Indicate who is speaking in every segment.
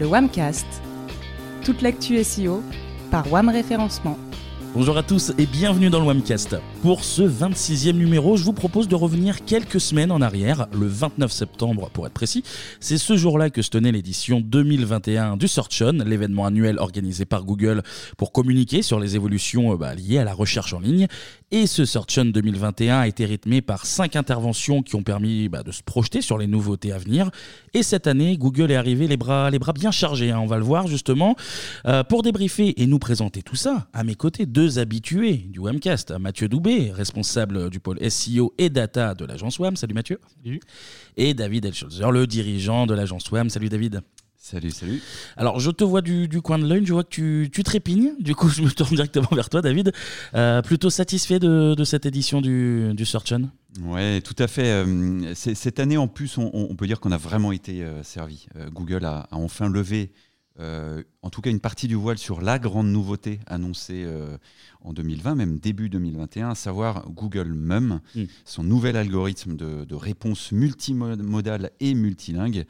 Speaker 1: le Wamcast, toute l'actu SEO par Wam Référencement.
Speaker 2: Bonjour à tous et bienvenue dans le Wamcast. Pour ce 26e numéro, je vous propose de revenir quelques semaines en arrière, le 29 septembre pour être précis. C'est ce jour-là que se tenait l'édition 2021 du Search On, l'événement annuel organisé par Google pour communiquer sur les évolutions euh, bah, liées à la recherche en ligne. Et ce Search On 2021 a été rythmé par cinq interventions qui ont permis bah, de se projeter sur les nouveautés à venir. Et cette année, Google est arrivé les bras, les bras bien chargés, hein, on va le voir justement. Euh, pour débriefer et nous présenter tout ça, à mes côtés, deux habitués du Wamcast. Mathieu Doubé, responsable du pôle SEO et data de l'agence WAM. Salut Mathieu.
Speaker 3: Salut.
Speaker 2: Et David Elscholzer, le dirigeant de l'agence WAM. Salut David.
Speaker 4: Salut, salut.
Speaker 2: Alors, je te vois du, coin de l'œil, je vois que tu, tu, trépignes. Du coup, je me tourne directement vers toi, David. Euh, plutôt satisfait de, cette édition du, du Search On?
Speaker 4: Ouais, tout à fait. Euh, cette année, en plus, on, peut dire qu'on a vraiment été euh, servi. Google a, enfin levé, en tout cas, une partie du voile sur la grande nouveauté annoncée en 2020, même début 2021, à savoir Google Mum, mm. son nouvel algorithme de, de réponse multimodale et multilingue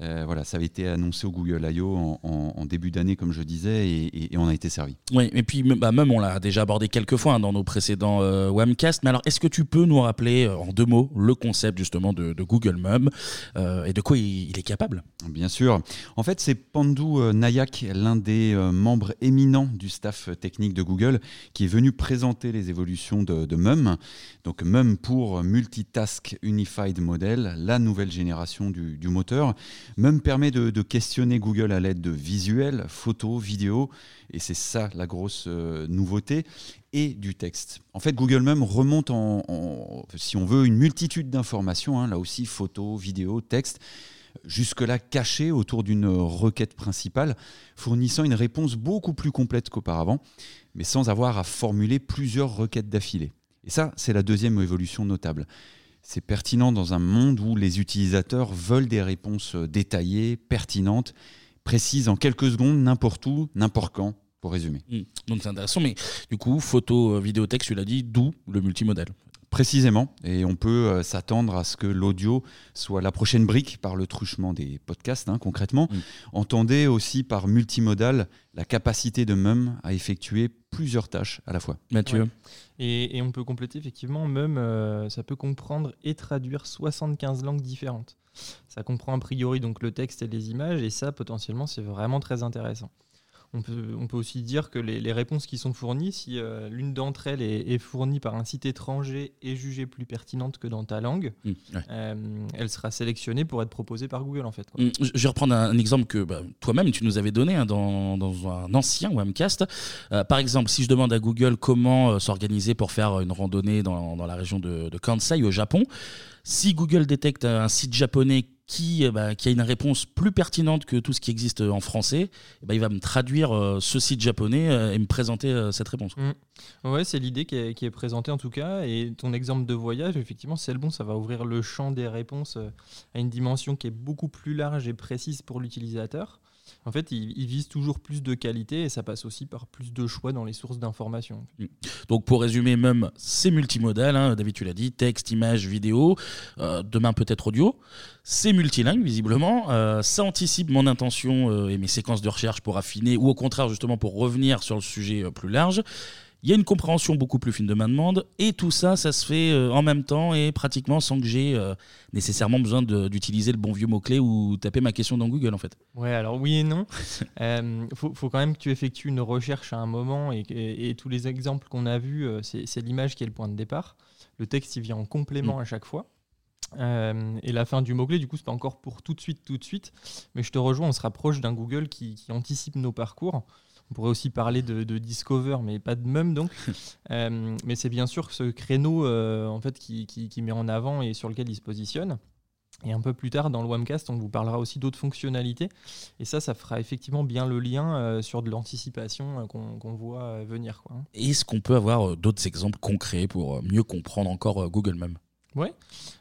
Speaker 4: euh, voilà, ça avait été annoncé au Google I.O. En, début d'année, comme je disais, et, on a été servi.
Speaker 2: Oui, et puis bah, même on l'a déjà abordé quelques fois hein, dans nos précédents euh, Webcasts. Mais alors, est-ce que tu peux nous rappeler euh, en deux mots le concept justement de, Google Mum et de quoi il, est capable?
Speaker 4: Bien sûr. En fait, c'est Pandou Nayak, l'un des membres éminents du staff technique de Google, qui est venu présenter les évolutions de, Mum. Donc Mum pour Multitask Unified Model, la nouvelle génération du, du moteur. Même permet de, questionner Google à l'aide de visuels, photos, vidéos, et c'est ça la grosse euh, nouveauté, et du texte. En fait, Google même remonte en, si on veut, une multitude d'informations, hein, là aussi photos, vidéos, texte, jusque-là cachées autour d'une requête principale, fournissant une réponse beaucoup plus complète qu'auparavant, mais sans avoir à formuler plusieurs requêtes d'affilée. Et ça, c'est la deuxième évolution notable c'est pertinent dans un monde où les utilisateurs veulent des réponses euh, détaillées, pertinentes, précises en quelques secondes, n'importe où, n'importe quand, pour résumer.
Speaker 2: Mmh. Donc c'est intéressant, mais du coup, photo, euh, vidéo, texte, tu l'as dit, d'où le multimodal?
Speaker 4: Précisément, et on peut euh, s'attendre à ce que l'audio soit la prochaine brique par le truchement des podcasts, hein, concrètement. Mmh. Entendez aussi par multimodal la capacité de MUM à effectuer plusieurs tâches à la fois.
Speaker 2: Mathieu
Speaker 3: et, on peut compléter effectivement, MUM, euh, ça peut comprendre et traduire 75 langues différentes. Ça comprend a priori donc le texte et les images, et ça potentiellement c'est vraiment très intéressant. On peut, aussi dire que les, réponses qui sont fournies, si euh, l'une d'entre elles est, fournie par un site étranger et jugée plus pertinente que dans ta langue, mmh, euh, elle sera sélectionnée pour être proposée par Google en fait.
Speaker 2: Mmh, je vais reprendre un, exemple que bah, toi-même tu nous avais donné hein, dans, un ancien webcast. Euh, par exemple, si je demande à Google comment s'organiser pour faire une randonnée dans, la région de, de Kansai au Japon, si Google détecte un site japonais qui, euh, bah, qui, a une réponse plus pertinente que tout ce qui existe en français, eh ben, il va me traduire euh, ce site japonais euh, et me présenter cette réponse.
Speaker 3: Mmh. Ouais, c'est l'idée qui est, présentée en tout cas. Et ton exemple de voyage, effectivement, c'est le bon. Ça va ouvrir le champ des réponses à une dimension qui est beaucoup plus large et précise pour l'utilisateur en fait, ils, visent toujours plus de qualité et ça passe aussi par plus de choix dans les sources d'information.
Speaker 2: Mm. Donc, pour résumer, même, c'est multimodal. Hein, David, tu l'as dit texte, image, vidéo, euh, demain peut-être audio. C'est multilingue, visiblement. Euh, ça anticipe mon intention euh, et mes séquences de recherche pour affiner ou au contraire, justement, pour revenir sur le sujet plus large. Il y a une compréhension beaucoup plus fine de ma demande et tout ça, ça se fait euh, en même temps et pratiquement sans que j'ai euh, nécessairement besoin d'utiliser le bon vieux mot-clé ou taper ma question dans Google en fait.
Speaker 3: Ouais, alors oui et non. Il euh, faut, faut, quand même que tu effectues une recherche à un moment et, et, tous les exemples qu'on a vus, c'est l'image qui est le point de départ. Le texte, il vient en complément mm. à chaque fois. et la fin du mot-clé, du coup, c'est pas encore pour tout de suite, tout de suite. Mais je te rejoins, on se rapproche d'un Google qui, qui anticipe nos parcours. On pourrait aussi parler de, Discover, mais pas de même donc. Euh, mais c'est bien sûr ce créneau euh, en fait qui, met en avant et sur lequel il se positionne. Et un peu plus tard dans le Wamcast, on vous parlera aussi d'autres fonctionnalités. Et ça, ça fera effectivement bien le lien euh, sur de l'anticipation qu'on voit venir.
Speaker 2: Est-ce qu'on peut avoir d'autres exemples concrets pour mieux comprendre encore Google même
Speaker 3: oui.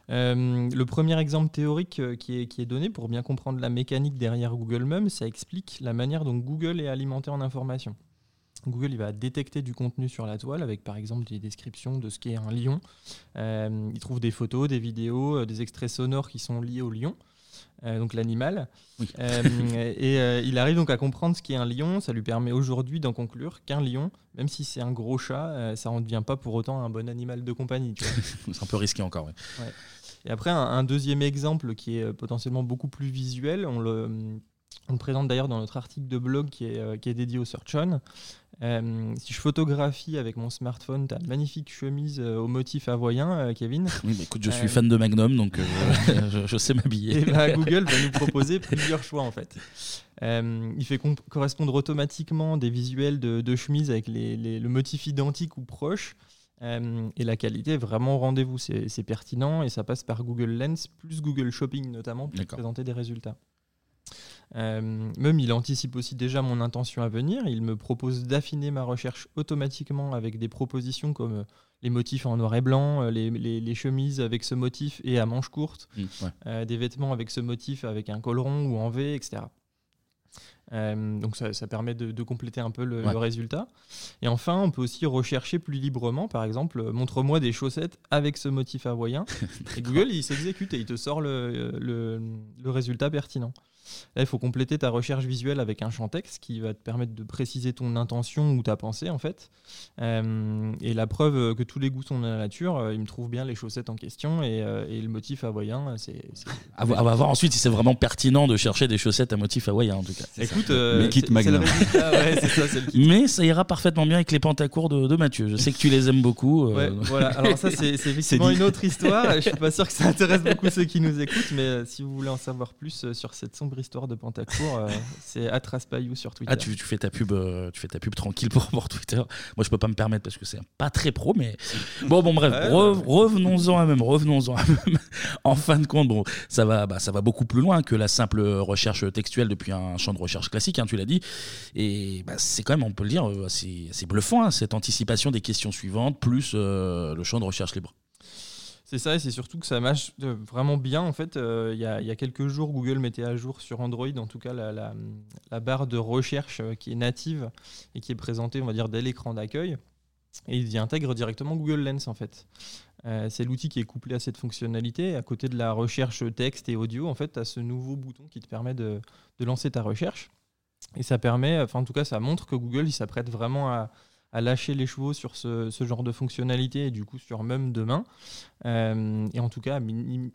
Speaker 3: Euh, le premier exemple théorique euh, qui est, donné pour bien comprendre la mécanique derrière Google Mum, ça explique la manière dont Google est alimenté en information. Google il va détecter du contenu sur la toile avec par exemple des descriptions de ce qu'est un lion. Euh, il trouve des photos, des vidéos, des extraits sonores qui sont liés au lion. Donc l'animal. et il arrive donc à comprendre ce qu'est un lion. Ça lui permet aujourd'hui d'en conclure qu'un lion, même si c'est un gros chat, ça ne devient pas pour autant un bon animal de compagnie.
Speaker 2: c'est un peu risqué encore. Ouais.
Speaker 3: Et après, un, deuxième exemple qui est potentiellement beaucoup plus visuel, on le, on le présente d'ailleurs dans notre article de blog qui est, qui est dédié au Search On. Euh, si je photographie avec mon smartphone, tu as une magnifique chemise euh, au motif hawaïen, euh, Kevin.
Speaker 2: Oui, mais écoute, je suis fan de Magnum, donc je, sais m'habiller.
Speaker 3: Bah, Google va nous proposer plusieurs choix en fait. il fait correspondre automatiquement des visuels de, de chemises avec les, le motif identique ou proche. et la qualité est vraiment au rendez-vous. C'est pertinent et ça passe par Google Lens plus Google Shopping notamment pour présenter des résultats. Euh, même il anticipe aussi déjà mon intention à venir. Il me propose d'affiner ma recherche automatiquement avec des propositions comme euh, les motifs en noir et blanc, euh, les, chemises avec ce motif et à manches courtes, mmh, des vêtements avec ce motif avec un col rond ou en V, etc. donc ça, permet de, compléter un peu le, résultat. Et enfin, on peut aussi rechercher plus librement, par exemple, montre-moi des chaussettes avec ce motif hawaïen. et Google, il s'exécute et il te sort le résultat pertinent. Là, il faut compléter ta recherche visuelle avec un champ texte qui va te permettre de préciser ton intention ou ta pensée, en fait. Euh, et la preuve que tous les goûts sont dans la nature, euh, il me trouve bien les chaussettes en question et, euh, le motif hawaïen. C'est,
Speaker 2: à, voir ensuite si c'est vraiment pertinent de chercher des chaussettes à motif hawaïen, en tout cas.
Speaker 3: Écoute,
Speaker 2: Mais ça ira parfaitement bien avec les pantacours de, de Mathieu. Je sais que tu les aimes beaucoup.
Speaker 3: voilà. Alors, ça, c'est, effectivement une autre histoire. Je suis pas sûr que ça intéresse beaucoup ceux qui nous écoutent, mais si vous voulez en savoir plus sur cette sombre histoire de Pantacourt, euh, c'est Atraspayou sur Twitter.
Speaker 2: Ah, tu, fais ta pub, euh, tu fais ta pub tranquille pour, pour Twitter. Moi, je peux pas me permettre parce que c'est pas très pro, mais bon, bon, bref, revenons-en à même, revenons-en à même. en fin de compte, bon, ça va, bah, ça va beaucoup plus loin que la simple recherche textuelle depuis un champ de recherche classique, hein, tu l'as dit. Et bah, c'est quand même, on peut le dire, euh, assez, bluffant hein, cette anticipation des questions suivantes plus le champ de recherche libre.
Speaker 3: C'est ça, et c'est surtout que ça marche euh, vraiment bien. En fait, euh, il y, a quelques jours, Google mettait à jour sur Android, en tout cas, la, barre de recherche euh, qui est native et qui est présentée, on va dire, dès l'écran d'accueil. Et il y intègre directement Google Lens, en fait. c'est l'outil qui est couplé à cette fonctionnalité. À côté de la recherche texte et audio, en fait, tu as ce nouveau bouton qui te permet de, lancer ta recherche. Et ça permet, enfin, en tout cas, ça montre que Google, s'apprête vraiment à à lâcher les chevaux sur ce, genre de fonctionnalité et du coup sur même demain. Euh, et en tout cas,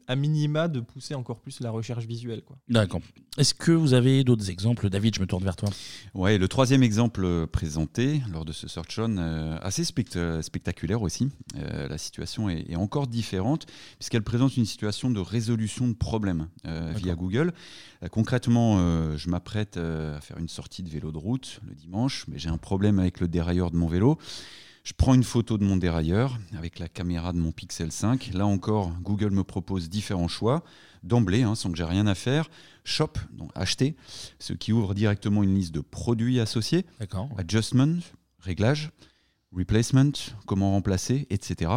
Speaker 3: à, minima, de pousser encore plus la recherche visuelle.
Speaker 2: D'accord. Est-ce que vous avez d'autres exemples? David, je me tourne vers toi.
Speaker 4: Ouais, le troisième exemple présenté lors de ce Search On, euh, assez spectaculaire aussi. Euh, la situation est, encore différente puisqu'elle présente une situation de résolution de problèmes via Google. concrètement, je m'apprête à faire une sortie de vélo de route le dimanche, mais j'ai un problème avec le dérailleur de mon vélo. Je prends une photo de mon dérailleur avec la caméra de mon Pixel 5. Là encore, Google me propose différents choix d'emblée, hein, sans que j'ai rien à faire. Shop, donc acheter, ce qui ouvre directement une liste de produits associés. Adjustment, réglage, replacement, comment remplacer, etc.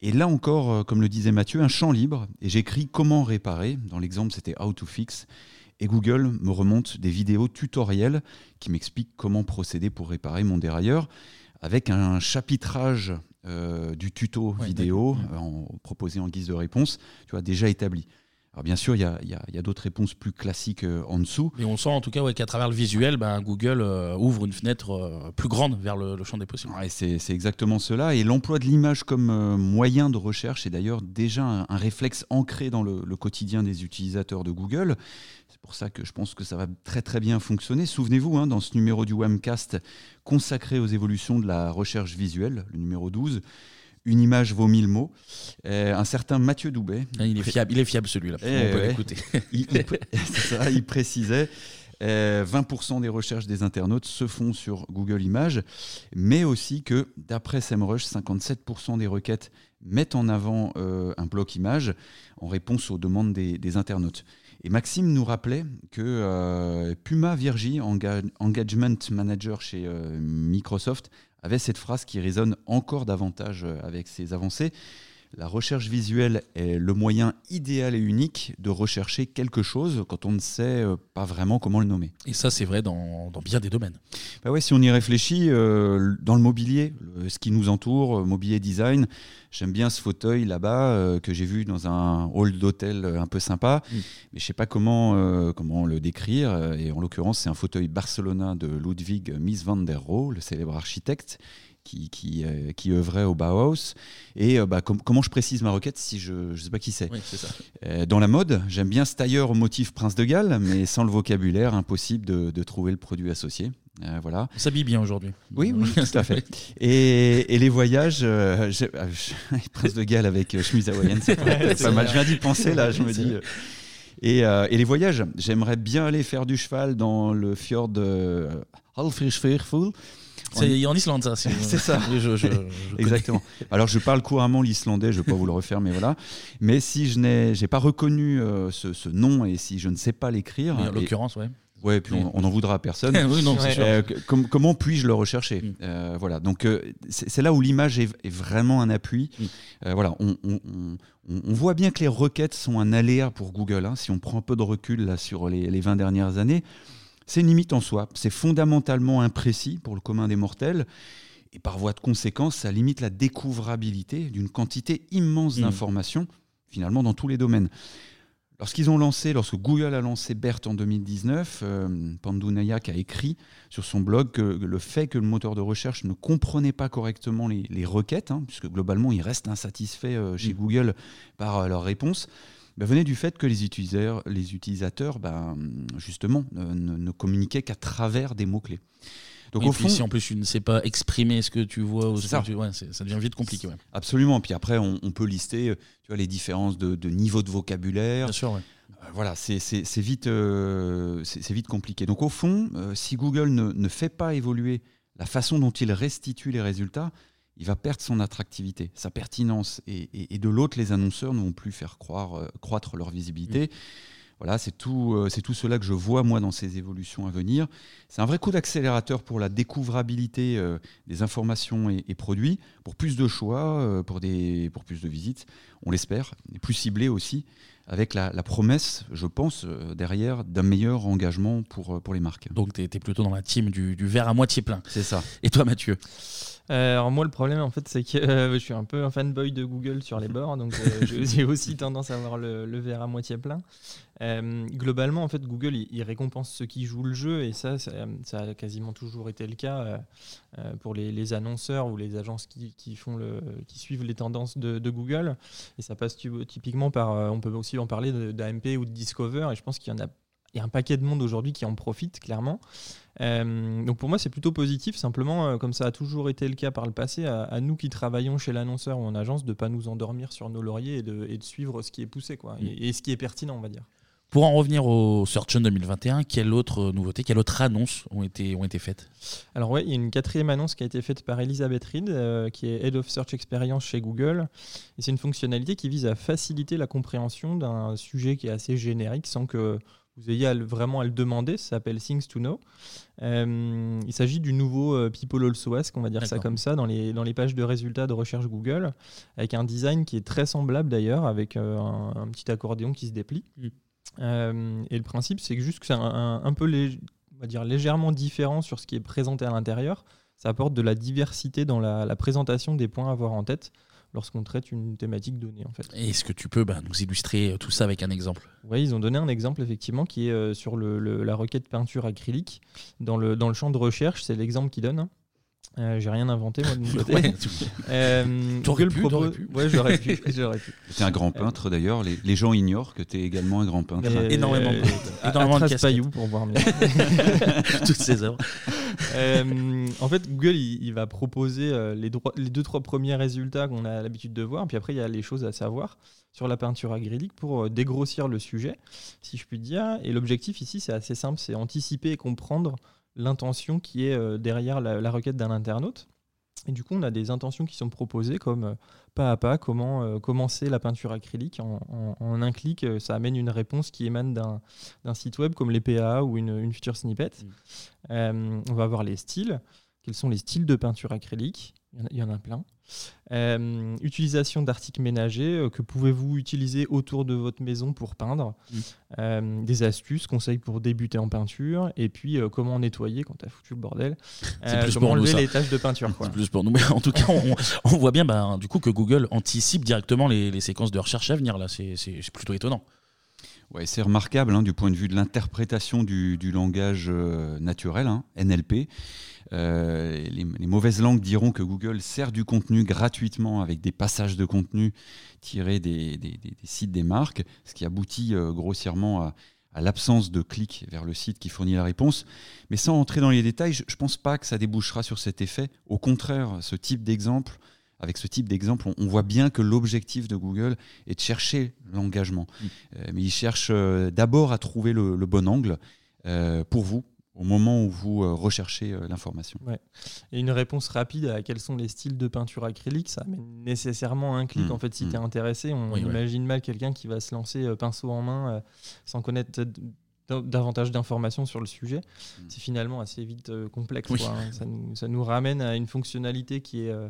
Speaker 4: Et là encore, euh, comme le disait Mathieu, un champ libre. Et j'écris comment réparer. Dans l'exemple, c'était how to fix. Et Google me remonte des vidéos tutoriels qui m'expliquent comment procéder pour réparer mon dérailleur avec un chapitrage euh, du tuto vidéo proposé en guise de réponse, tu vois, déjà établi. Alors bien sûr, il y a, d'autres réponses plus classiques euh, en dessous.
Speaker 2: Mais on sent en tout cas qu'à travers le visuel, ben, Google euh, ouvre une fenêtre plus grande vers le, champ des possibles.
Speaker 4: c'est exactement cela. Et l'emploi de l'image comme moyen de recherche est d'ailleurs déjà un, réflexe ancré dans le, le, quotidien des utilisateurs de Google. C'est pour ça que je pense que ça va très très bien fonctionner. Souvenez-vous, hein, dans ce numéro du Webcast consacré aux évolutions de la recherche visuelle, le numéro 12, une image vaut mille mots. Euh, un certain Mathieu Doubet.
Speaker 2: Ah, il est fiable, il est fiable celui-là.
Speaker 4: on peut l'écouter. il, il, précisait. 20% euh, des recherches des internautes se font sur Google Images, mais aussi que, d'après SEMrush, 57% des requêtes mettent en avant euh, un bloc image en réponse aux demandes des internautes. Et Maxime nous rappelait que euh, Puma Virgi, Engagement Manager chez Microsoft, avait cette phrase qui résonne encore davantage euh, avec ses avancées. La recherche visuelle est le moyen idéal et unique de rechercher quelque chose quand on ne sait euh, pas vraiment comment le nommer.
Speaker 2: Et ça, c'est vrai dans, bien des domaines.
Speaker 4: Bah ouais, si on y réfléchit, euh, dans le mobilier, ce qui nous entoure, euh, mobilier design, j'aime bien ce fauteuil là-bas que j'ai vu dans un hall d'hôtel un peu sympa, mm. mais je ne sais pas comment, comment le décrire. Et en l'occurrence, c'est un fauteuil Barcelona de Ludwig Mies van der Rohe, le célèbre architecte qui, qui, euh, qui, œuvrait au Bauhaus. Et euh, bah, comment je précise ma requête si je ne sais pas qui c'est? Euh, Dans la mode, j'aime bien ce tailleur au motif Prince de Galles, mais sans le vocabulaire, impossible de, de trouver le produit associé. voilà.
Speaker 2: On s'habille bien aujourd'hui.
Speaker 4: Oui, oui, tout à fait. Et, et les voyages, Prince de Galles avec chemise hawaïenne, c'est pas, mal. Je viens d'y penser là, je me dis. Et, et, les voyages, j'aimerais bien aller faire du cheval dans le fjord de Halfrischveerful.
Speaker 2: C'est en Islande, ça.
Speaker 4: c'est ça. Exactement. Alors, je parle couramment l'islandais, je ne vais pas vous le refaire, mais voilà. Mais si je n'ai pas reconnu euh, ce, nom et si je ne sais pas l'écrire.
Speaker 2: En l'occurrence, ouais.
Speaker 4: Ouais, puis on n'en voudra à personne.
Speaker 2: oui, non,
Speaker 4: euh, comment puis-je le rechercher mm. euh, Voilà, donc c'est là où l'image est, vraiment un appui. Mm. voilà, on, voit bien que les requêtes sont un aléa pour Google. Hein, si on prend un peu de recul là, sur les, les 20 dernières années, c'est une limite en soi. C'est fondamentalement imprécis pour le commun des mortels. Et par voie de conséquence, ça limite la découvrabilité d'une quantité immense mmh. d'informations, finalement, dans tous les domaines. Lorsqu'ils ont lancé, lorsque Google a lancé BERT en 2019, euh, Pandu Nayak a écrit sur son blog que le fait que le moteur de recherche ne comprenait pas correctement les, requêtes, hein, puisque globalement ils restent insatisfaits euh, chez mmh. Google par euh, leurs réponses, bah, venait du fait que les utilisateurs, les utilisateurs bah, justement, ne, communiquaient qu'à travers des mots-clés.
Speaker 2: Donc au fond, si en plus tu ne sais pas exprimer ce que tu vois, ça. ça devient vite compliqué.
Speaker 4: Absolument. Puis après, on, peut lister tu vois, les différences de, niveau de vocabulaire.
Speaker 2: Bien sûr, euh,
Speaker 4: voilà, c'est vite, euh, c'est vite compliqué. Donc au fond, euh, si Google ne, ne, fait pas évoluer la façon dont il restitue les résultats, il va perdre son attractivité, sa pertinence. Et, de l'autre, les annonceurs ne vont plus faire croire, euh, croître leur visibilité. Voilà, c'est tout, euh, c'est tout cela que je vois moi dans ces évolutions à venir. C'est un vrai coup d'accélérateur pour la découvrabilité euh, des informations et, produits, pour plus de choix, pour, des, pour plus de visites, on l'espère, et plus ciblé aussi, avec la, promesse, je pense, derrière d'un meilleur engagement pour, pour les marques.
Speaker 2: Donc tu es, plutôt dans la team du, du verre à moitié plein.
Speaker 4: C'est ça.
Speaker 2: Et toi Mathieu?
Speaker 3: Euh, alors moi le problème en fait c'est que euh, je suis un peu un fanboy de Google sur les bords donc euh, j'ai aussi tendance à voir le, verre à moitié plein. Globalement en fait Google il, récompense ceux qui jouent le jeu et ça ça, a quasiment toujours été le cas pour les, annonceurs ou les agences qui, font le, qui suivent les tendances de, Google et ça passe typiquement par on peut aussi en parler d'AMP ou de Discover et je pense qu'il y en a il y a un paquet de monde aujourd'hui qui en profite clairement. Euh, donc pour moi, c'est plutôt positif. Simplement, euh, comme ça a toujours été le cas par le passé, à, nous qui travaillons chez l'annonceur ou en agence, de ne pas nous endormir sur nos lauriers et de, suivre ce qui est poussé quoi, mm. et, ce qui est pertinent, on va dire.
Speaker 2: Pour en revenir au Search 2021, quelle autre nouveauté, quelle autre annonce ont été, ont été faites?
Speaker 3: Alors oui, il y a une quatrième annonce qui a été faite par Elisabeth Reed, euh, qui est Head of Search Experience chez Google. Et c'est une fonctionnalité qui vise à faciliter la compréhension d'un sujet qui est assez générique sans que vous ayez vraiment à le demander, ça s'appelle Things to Know. Euh, il s'agit du nouveau euh, People Also Ask, on va dire ça comme ça, dans les, dans les pages de résultats de recherche Google, avec un design qui est très semblable d'ailleurs, avec euh, un, petit accordéon qui se déplie. Mm. Et le principe, c'est que juste que c'est un, peu on va dire légèrement différent sur ce qui est présenté à l'intérieur. Ça apporte de la diversité dans la, la présentation des points à avoir en tête lorsqu'on traite une thématique donnée. En fait.
Speaker 2: Est-ce que tu peux bah, nous illustrer euh, tout ça avec un exemple?
Speaker 3: Oui, ils ont donné un exemple effectivement qui est euh, sur le, la requête peinture acrylique. Dans le, dans le champ de recherche, c'est l'exemple qu'ils donne. Euh, j'ai rien inventé moi de mon côté.
Speaker 2: ouais, euh,
Speaker 3: Google pu, propose... pu. Ouais, j'aurais pu. j'aurais pu.
Speaker 4: Tu es un grand peintre d'ailleurs. Les, les, gens ignorent que tu es également un grand peintre.
Speaker 2: Euh, énormément,
Speaker 3: de, énormément de Payou pour voir mieux.
Speaker 2: Toutes ces œuvres.
Speaker 3: Euh, en fait, Google il, il va proposer les, les, deux trois premiers résultats qu'on a l'habitude de voir, puis après il y a les choses à savoir sur la peinture acrylique pour dégrossir le sujet, si je puis dire. Et l'objectif ici, c'est assez simple, c'est anticiper et comprendre l'intention qui est euh, derrière la, requête d'un internaute. Et du coup, on a des intentions qui sont proposées comme euh, pas à pas comment euh, commencer la peinture acrylique. En, un clic, ça amène une réponse qui émane d'un site web comme les PA ou une, une feature snippet. Mm. on va voir les styles. Quels sont les styles de peinture acrylique? Il y en a plein. Euh, utilisation d'articles ménagers, euh, que pouvez-vous utiliser autour de votre maison pour peindre. Euh, Des astuces, conseils pour débuter en peinture, et puis euh, comment nettoyer quand tu as foutu le bordel.
Speaker 2: C'est
Speaker 3: Euh,
Speaker 2: plus
Speaker 3: comment
Speaker 2: pour nous,
Speaker 3: enlever
Speaker 2: ça.
Speaker 3: les taches de peinture. Quoi.
Speaker 2: C'est plus pour nous. Mais en tout cas, on, on voit bien bah, du coup que Google anticipe directement les, les séquences de recherche à venir. Là, c'est plutôt étonnant.
Speaker 4: Ouais, c'est remarquable hein, du point de vue de l'interprétation du, du langage euh, naturel, hein, NLP. Euh, les, les mauvaises langues diront que Google sert du contenu gratuitement avec des passages de contenu tirés des, des- des- des sites des marques, ce qui aboutit euh, grossièrement à, à l'absence de clic vers le site qui fournit la réponse. Mais sans entrer dans les détails, je ne pense pas que ça débouchera sur cet effet. Au contraire, ce type d'exemple, avec ce type d'exemple, on, on voit bien que l'objectif de Google est de chercher l'engagement. Euh, mais il cherche d'abord à trouver le, le bon angle euh, pour vous au moment où vous euh, recherchez euh, l'information.
Speaker 3: Et une réponse rapide à quels sont les styles de peinture acrylique, ça amène nécessairement un clic.
Speaker 4: Mm,
Speaker 3: En fait, si
Speaker 4: mm.
Speaker 3: tu es intéressé, on
Speaker 2: Oui, ouais.
Speaker 3: imagine mal quelqu'un qui va se lancer euh, pinceau en main sans connaître davantage d'informations sur le sujet.
Speaker 4: Mm.
Speaker 3: C'est finalement assez vite euh, complexe.
Speaker 2: Oui.
Speaker 3: quoi, hein. ça, nous, ça nous ramène à une fonctionnalité qui est euh,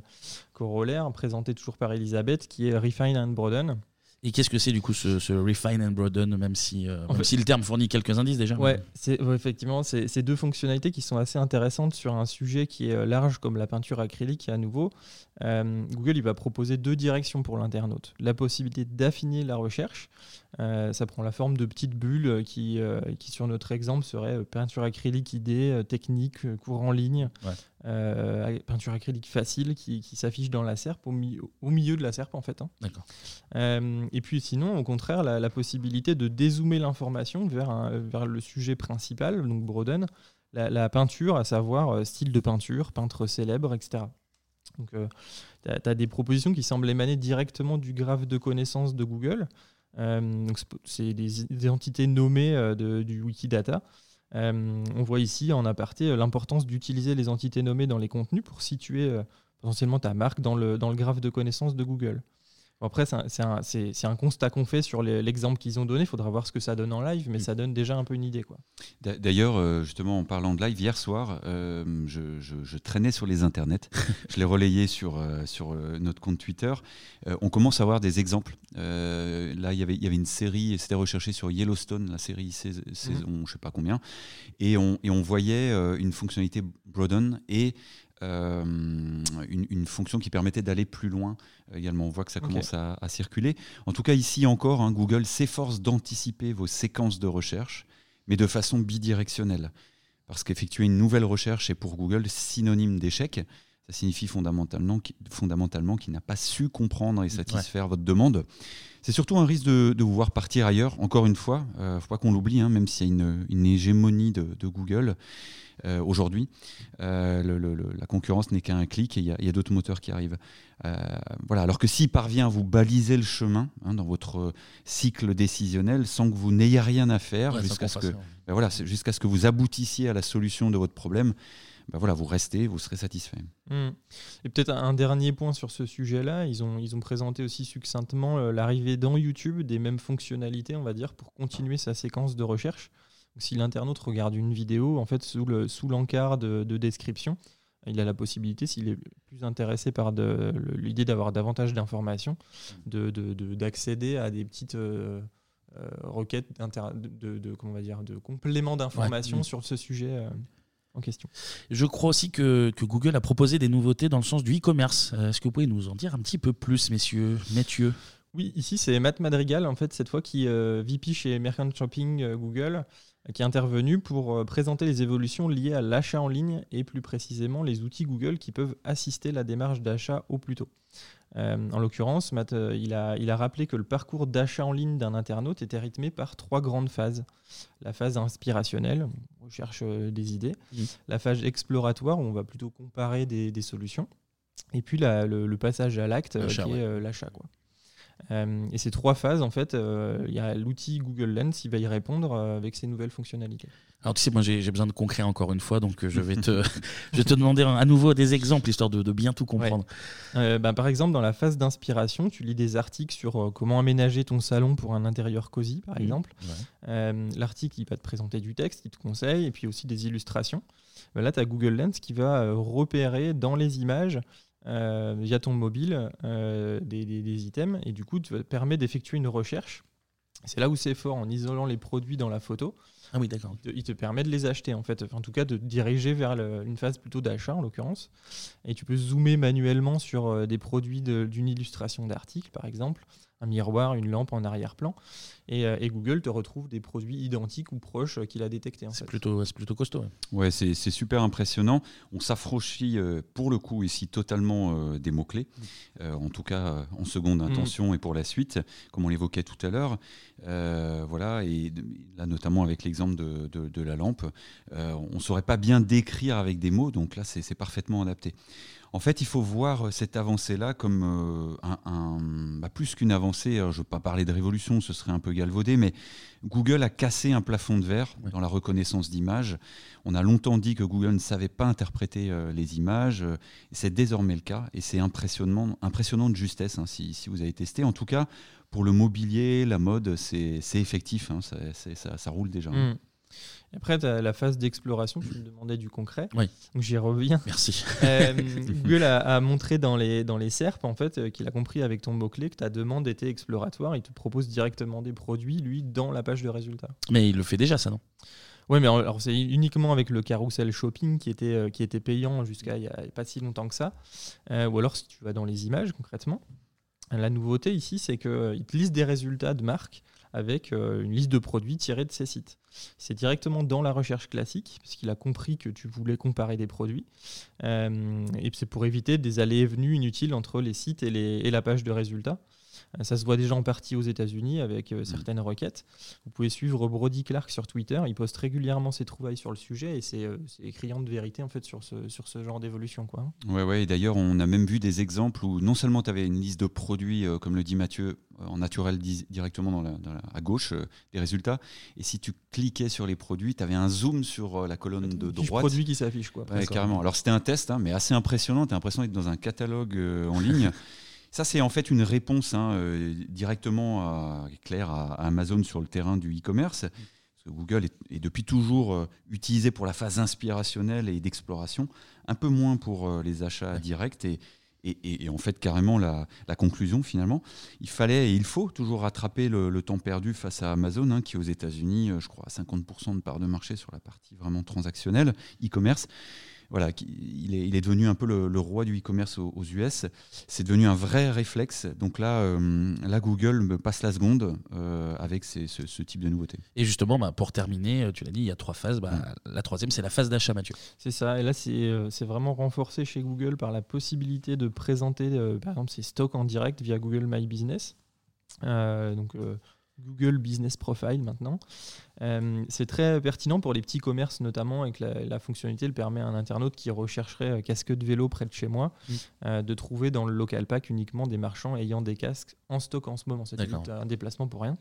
Speaker 3: corollaire, présentée toujours par Elisabeth, qui est Refine and Broaden.
Speaker 2: Et qu'est-ce que c'est du coup ce, ce refine and broaden, même si, euh,
Speaker 3: En
Speaker 2: même
Speaker 3: fait-
Speaker 2: si le terme fournit quelques indices déjà
Speaker 3: Ouais, c'est ouais, effectivement, c'est deux fonctionnalités qui sont assez intéressantes sur un sujet qui est euh, large comme la peinture acrylique. Et à nouveau, euh, Google il va proposer deux directions pour l'internaute. La possibilité d'affiner la recherche, euh, ça prend la forme de petites bulles qui, qui sur notre exemple seraient peinture acrylique idée, technique, cours en ligne,
Speaker 2: Ouais.
Speaker 3: Euh, peinture acrylique facile qui, qui s'affiche dans la SERP, au, mi- au milieu de la SERP en fait. hein.
Speaker 2: D'accord.
Speaker 3: Euh, et puis sinon, au contraire, la, la possibilité de dézoomer l'information vers, un- vers le sujet principal, donc Broden, la, la peinture, à savoir euh, style de peinture, peintre célèbre, etc. Donc tu as, des propositions qui semblent émaner directement du graphe de connaissances de Google. Euh, donc c'est- des identités nommées euh, de- du Wikidata. Euh, on voit ici en aparté euh, l'importance d'utiliser les entités nommées dans les contenus pour situer euh, potentiellement ta marque dans le, dans le graphe de connaissances de Google. Bon, après, c'est un, constat qu'on fait sur l'exemple qu'ils ont donné. Il faudra voir ce que ça donne en live, mais
Speaker 4: Mm.
Speaker 3: ça donne déjà un peu une idée. Quoi.
Speaker 4: D'ailleurs, euh, justement, en parlant de live, hier soir, euh, je, je- je traînais sur les internets. je l'ai relayé sur, euh, sur notre compte Twitter. Euh, on commence à avoir des exemples. Euh, là, il y avait- il y avait une série, c'était recherché sur Yellowstone, la série sais- saison, je sais pas combien. Et on, et on voyait une fonctionnalité Broaden et euh, une, une fonction qui permettait d'aller plus loin euh, également. On voit que ça commence à, à circuler. En tout cas, ici encore, hein, Google s'efforce d'anticiper vos séquences de recherche, mais de façon bidirectionnelle. Parce qu'effectuer une nouvelle recherche est pour Google synonyme d'échec. Ça signifie fondamentalement, qu'il- fondamentalement qu'il n'a pas su comprendre et satisfaire votre demande. C'est surtout un risque de, de vous voir partir ailleurs. Encore une fois, il ne faut pas qu'on l'oublie, hein, même s'il y a une, une hégémonie de, de Google euh, aujourd'hui, euh, le- le- la concurrence n'est qu'à un clic et il y a, d'autres moteurs qui arrivent. Euh, voilà. Alors que s'il parvient à vous baliser le chemin hein, dans votre cycle décisionnel sans que vous n'ayez rien à faire,
Speaker 2: Ouais,
Speaker 4: jusqu'à ce que ben voilà, c'est jusqu'à ce que vous aboutissiez à la solution de votre problème, ben voilà, vous restez, vous serez satisfait.
Speaker 3: Mm. Et peut-être un dernier point sur ce sujet-là, ils ont, ils ont présenté aussi succinctement euh, l'arrivée dans YouTube des mêmes fonctionnalités, on va dire, pour continuer sa séquence de recherche. Si l'internaute regarde une vidéo, en fait, sous le sous l'encart de, de description, il a la possibilité, s'il est plus intéressé par l'idée d'avoir davantage d'informations, de- de- de- d'accéder à des petites euh, euh, requêtes de, comment on va dire, de compléments d'informations sur ce sujet euh, en question.
Speaker 2: Je crois aussi que, que Google a proposé des nouveautés dans le sens du e-commerce. Euh, Est-ce que vous pouvez nous en dire un petit peu plus, messieurs, messieurs
Speaker 3: Oui, ici c'est Matt Madrigal, en fait, cette fois qui euh, VP chez Merchant Shopping Google, qui est intervenu pour euh, présenter les évolutions liées à l'achat en ligne et plus précisément les outils Google qui peuvent assister la démarche d'achat au plus tôt. Euh, en l'occurrence, Matt, euh, il, a, il a rappelé que le parcours d'achat en ligne d'un internaute était rythmé par trois grandes phases. La phase inspirationnelle, on recherche euh, des idées. La phase exploratoire, où on va plutôt comparer des, des solutions. Et puis la- le, le passage à l'acte, qui
Speaker 2: ouais.
Speaker 3: est l'achat. Euh, et ces trois phases, en fait, euh, il y a l'outil Google Lens, il va y répondre euh, avec ses nouvelles fonctionnalités.
Speaker 2: Alors tu sais, moi j'ai besoin de concret encore une fois, donc je vais te, je vais te demander à nouveau des exemples, histoire de, de bien tout comprendre.
Speaker 3: Euh, ben, par exemple, dans la phase d'inspiration, tu lis des articles sur comment aménager ton salon pour un intérieur cosy, par
Speaker 2: Mhm.
Speaker 3: exemple.
Speaker 2: Ouais.
Speaker 3: L'article, il va te présenter du texte, il te conseille, et puis aussi des illustrations. Ben là, tu as Google Lens qui va repérer dans les images via ton mobile des, items et du coup, tu permet d'effectuer une recherche. C'est là où c'est fort en isolant les produits dans la photo.
Speaker 2: Ah oui, d'accord.
Speaker 3: Il, te permet de les acheter, en fait. en tout cas, de diriger vers une phase plutôt d'achat, en l'occurrence. Et tu peux zoomer manuellement sur des produits d'une illustration d'article, par exemple un miroir, une lampe en arrière-plan. Euh, et, Google te retrouve des produits identiques ou proches qu'il a détectés.
Speaker 2: C'est plutôt, plutôt costaud.
Speaker 4: Ouais, c'est super impressionnant. On s'affranchit euh, pour le coup ici totalement euh, des mots-clés, en tout cas en seconde mm. intention et pour la suite, comme on l'évoquait tout à l'heure. voilà, et là notamment avec l'exemple de, de, la lampe, on ne saurait pas bien décrire avec des mots, donc là c'est parfaitement adapté. En fait, il faut voir euh, cette avancée-là comme euh, un, bah, plus qu'une avancée. je ne veux pas parler de révolution, ce serait un peu galvaudé, mais Google a cassé un plafond de verre dans la reconnaissance d'images. On a longtemps dit que Google ne savait pas interpréter euh, les images. c'est désormais le cas et c'est impressionnant, impressionnant de justesse hein, si, vous avez testé. En tout cas, pour le mobilier, la mode, c'est effectif, hein, ça, roule déjà.
Speaker 3: Mmh. Après, tu as la phase d'exploration, tu me demandais du concret.
Speaker 2: Oui.
Speaker 3: Donc j'y reviens.
Speaker 2: Merci.
Speaker 3: Euh, Google a, montré dans les, dans les SERP, en fait, euh, qu'il a compris avec ton mot-clé que ta demande était exploratoire. Il te propose directement des produits, lui, dans la page de résultats.
Speaker 2: Mais il le fait déjà, ça, non?
Speaker 3: Oui, mais alors c'est uniquement avec le carousel shopping qui était, euh, qui était payant jusqu'à il n'y a pas si longtemps que ça. ou alors si tu vas dans les images concrètement. La nouveauté ici, c'est qu'il te liste des résultats de marques avec euh, une liste de produits tirés de ces sites. C'est directement dans la recherche classique, puisqu'il a compris que tu voulais comparer des produits. Euh, et c'est pour éviter des allées et venues inutiles entre les sites et, les, et la page de résultats. Euh, ça se voit déjà en partie aux États-Unis avec euh, mm. certaines requêtes. Vous pouvez suivre Brody Clark sur Twitter. Il poste régulièrement ses trouvailles sur le sujet et c'est euh, criant de vérité en fait sur ce, sur ce genre d'évolution. Quoi.
Speaker 4: Ouais, ouais, et d'ailleurs, on a même vu des exemples où non seulement tu avais une liste de produits, comme le dit Mathieu, en naturel directement dans la, à gauche des résultats. Et si tu cliquais sur les produits, tu avais un zoom sur la colonne de droite.
Speaker 3: produit qui s'affiche. quoi.
Speaker 4: carrément. Alors c'était un test, hein, mais assez impressionnant. Tu as l'impression d'être dans un catalogue en ligne. Ça, c'est en fait une réponse hein, euh, directement à, claire à, Amazon sur le terrain du e-commerce. Google est, depuis toujours euh, utilisé pour la phase inspirationnelle et d'exploration, un peu moins pour euh, les achats directs. Et, et, en fait, carrément, la, conclusion, finalement, il fallait et il faut toujours rattraper le, temps perdu face à Amazon, hein, qui aux États-Unis, je crois, a 50% de part de marché sur la partie vraiment transactionnelle, e-commerce voilà, il est, il est, devenu un peu le, roi du e-commerce aux, US. C'est devenu un vrai réflexe. Donc là, euh, là Google me passe la seconde euh, avec ce, type de nouveauté.
Speaker 2: Et justement, bah, pour terminer, euh, tu l'as dit, il y a trois phases. Bah, mm. La troisième, c'est la phase d'achat, Mathieu.
Speaker 3: C'est ça. Et là, c'est vraiment renforcé chez Google par la possibilité de présenter, par exemple, ses stocks en direct via Google My Business. donc Google Business Profile maintenant. Euh, c'est très pertinent pour les petits commerces notamment et que la, fonctionnalité le permet à un internaute qui rechercherait euh, casque de vélo près de chez moi mm. euh, de trouver dans le local pack uniquement des marchands ayant des casques en stock en ce moment. C'est un déplacement pour rien.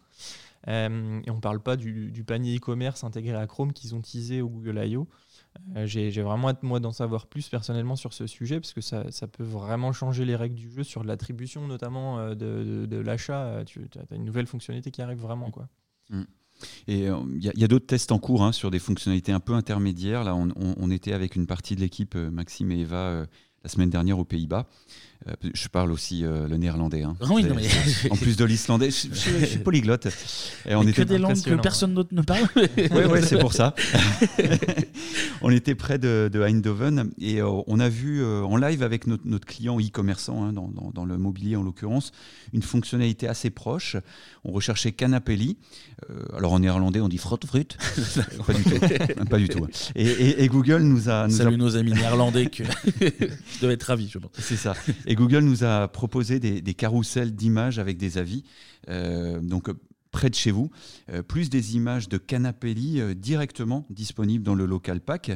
Speaker 3: et on ne parle pas du, du panier e-commerce intégré à Chrome qu'ils ont teasé au Google I.O. Euh, j'ai vraiment hâte, moi, d'en savoir plus personnellement sur ce sujet, parce que ça, peut vraiment changer les règles du jeu sur l'attribution, notamment euh, de, l'achat. Euh, tu as une nouvelle fonctionnalité qui arrive vraiment. Quoi.
Speaker 4: Mm. Et il y a, d'autres tests en cours hein, sur des fonctionnalités un peu intermédiaires. Là, on, était avec une partie de l'équipe, Maxime et Eva, la semaine dernière aux Pays-Bas. Euh, je parle aussi euh, le néerlandais. Hein.
Speaker 2: Ah oui,
Speaker 4: En plus de l'islandais, je, suis polyglotte.
Speaker 2: Et on était que des langues que personne d'autre ne parle.
Speaker 4: oui, ouais, c'est pour ça. on était près de, Eindhoven et euh, on a vu en live avec notre, client e-commerçant, hein, dans, dans, le mobilier en l'occurrence, une fonctionnalité assez proche. On recherchait Canapelli. alors en néerlandais, on dit frotfrut. pas du tout. pas du tout. Et, Google nous a. Nous
Speaker 2: Salut nos amis néerlandais qui doivent être ravis, je pense.
Speaker 4: C'est ça. Et Google nous a proposé des, des carousels d'images avec des avis. Euh, donc près de chez vous, euh, plus des images de Canapelli euh, directement disponibles dans le local pack.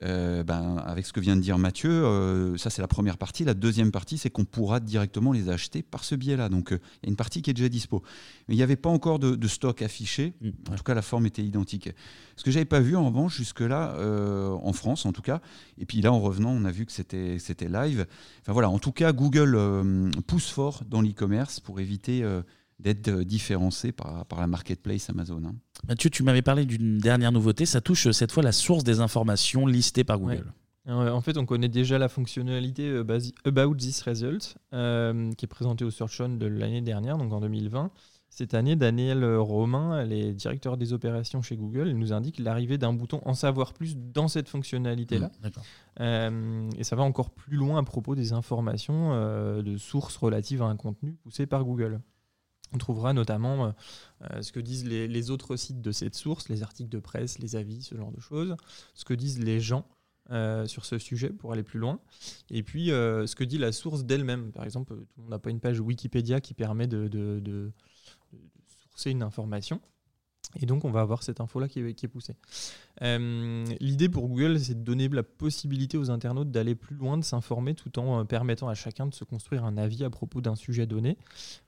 Speaker 4: ben, avec ce que vient de dire Mathieu, ça c'est la première partie. La deuxième partie, c'est qu'on pourra directement les acheter par ce biais-là. Donc il y a une partie qui est déjà dispo. Mais il n'y avait pas encore de, stock affiché. Mmh, en tout cas, la forme était identique. Ce que j'avais pas vu en revanche jusque-là, en France en tout cas. Et puis là, en revenant, on a vu que c'était live. Enfin voilà, en tout cas, Google pousse fort dans l'e-commerce pour éviter d'être euh, différencé par, par, la marketplace Amazon. Hein.
Speaker 2: Mathieu, tu m'avais parlé d'une dernière nouveauté, ça touche euh, cette fois la source des informations listées par Google.
Speaker 3: En fait, on connaît déjà la fonctionnalité euh, About This Result, euh, qui est présentée au Search On de l'année dernière, donc en 2020. Cette année, Daniel Romain, les directeur des opérations chez Google, nous indique l'arrivée d'un bouton En savoir plus dans cette fonctionnalité-là. Mmh, et ça va encore plus loin à propos des informations de sources relatives à un contenu poussé par Google. On trouvera notamment ce que disent les, autres sites de cette source, les articles de presse, les avis, ce genre de choses, ce que disent les gens euh, sur ce sujet pour aller plus loin. Et puis, euh, ce que dit la source d'elle-même. Par exemple, monde n'a pas une page Wikipédia qui permet de, sourcer une information. Et donc, on va avoir cette info-là qui, est poussée. Euh, l'idée pour Google, c'est de donner la possibilité aux internautes d'aller plus loin, de s'informer, tout en permettant à chacun de se construire un avis à propos d'un sujet donné.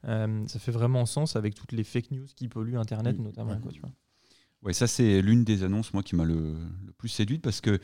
Speaker 3: ça fait vraiment sens avec toutes les fake news qui polluent Internet, notamment.
Speaker 4: Ouais. ça, c'est l'une des annonces, moi, qui m'a le, le, plus séduite, parce que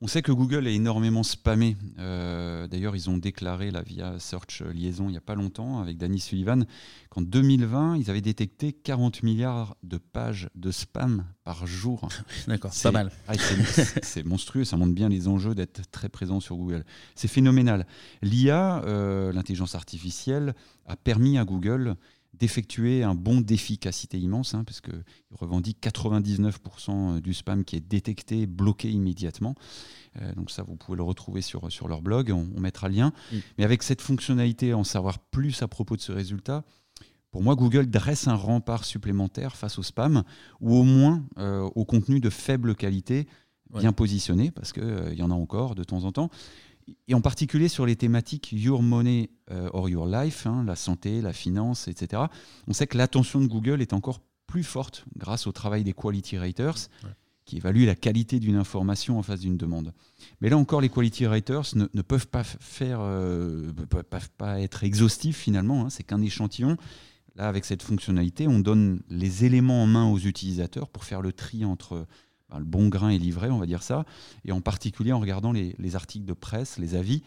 Speaker 4: on sait que Google est énormément spammé. Euh, d'ailleurs, ils ont déclaré là, via Search Liaison il n'y a pas longtemps avec Danny Sullivan qu'en 2020, ils avaient détecté 40 milliards de pages de spam par jour.
Speaker 2: D'accord, c'est pas mal.
Speaker 4: Ah, c'est monstrueux, ça montre bien les enjeux d'être très présent sur Google. C'est phénoménal. L'IA, euh, l'intelligence artificielle, a permis à Google d'effectuer un bond d'efficacité immense, hein, parce qu'ils revendiquent 99% du spam qui est détecté, bloqué immédiatement. Euh, donc ça, vous pouvez le retrouver sur, sur leur blog, on, mettra le lien. Mm. Mais avec cette fonctionnalité, en savoir plus à propos de ce résultat, pour moi, Google dresse un rempart supplémentaire face au spam, ou au moins euh, au contenu de faible qualité, bien positionné, parce qu'il euh, y en a encore de temps en temps et en particulier sur les thématiques Your Money euh, or Your Life, hein, la santé, la finance, etc. On sait que l'attention de Google est encore plus forte grâce au travail des quality writers, qui évaluent la qualité d'une information en face d'une demande. Mais là encore, les quality writers ne, peuvent pas faire, euh, peuvent pas être exhaustifs finalement. Hein, c'est qu'un échantillon. Là, avec cette fonctionnalité, on donne les éléments en main aux utilisateurs pour faire le tri entre le bon grain est livré, on va dire ça, et en particulier en regardant les, articles de presse, les avis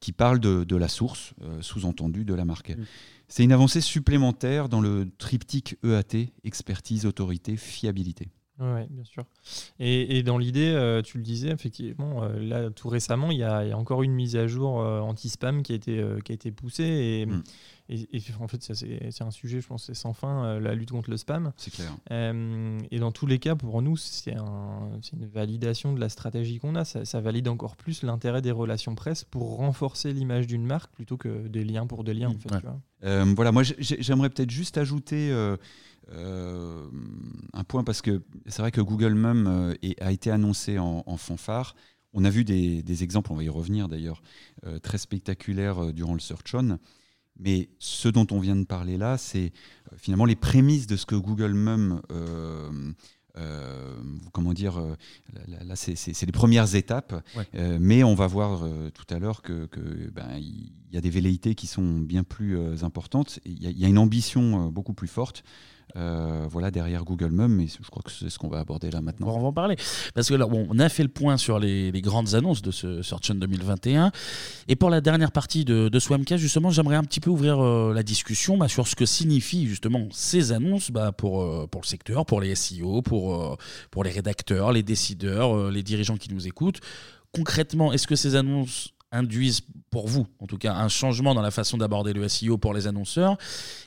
Speaker 4: qui parlent de, la source, euh, sous-entendu de la marque. Mm. C'est une avancée supplémentaire dans le triptyque EAT, expertise, autorité, fiabilité.
Speaker 3: Oui, bien sûr. Et, dans l'idée, euh, tu le disais, effectivement, euh, là, tout récemment, il y, a, encore une mise à jour anti-spam qui, a été, qui a été poussée. Et, mm. Et, en fait, c'est un sujet, je pense, c'est sans fin, euh, la lutte contre le spam.
Speaker 4: C'est clair.
Speaker 3: Euh, et dans tous les cas, pour nous, c'est un, une validation de la stratégie qu'on a. Ça, valide encore plus l'intérêt des relations presse pour renforcer l'image d'une marque plutôt que des liens pour des liens. En fait,
Speaker 4: euh, voilà, moi, j'aimerais peut-être juste ajouter. Un point parce que c'est vrai que Google Mum a été annoncé en, fanfare. On a vu des, des, exemples, on va y revenir d'ailleurs, très spectaculaires durant le Search On. Mais ce dont on vient de parler là, c'est euh, finalement les prémices de ce que Google Mum euh, euh, comment dire, là, c'est les premières étapes, mais on va voir tout à l'heure que, ben, il y a des velléités qui sont bien plus importantes. Il y, a une ambition beaucoup plus forte. Euh, voilà, derrière Google Mum, mais je crois que c'est ce qu'on va aborder là maintenant.
Speaker 2: On va en parler. Parce que là, on a fait le point sur les, grandes annonces de ce Search 2021. Et pour la dernière partie de, de justement, j'aimerais un petit peu ouvrir euh, la discussion bah, sur ce que signifient justement ces annonces bah, pour, euh, pour le secteur, pour les SEO, pour, pour les rédacteurs, les décideurs, les dirigeants qui nous écoutent. Concrètement, est-ce que ces annonces induisent pour vous, en tout cas, un changement dans la façon d'aborder le SEO pour les annonceurs.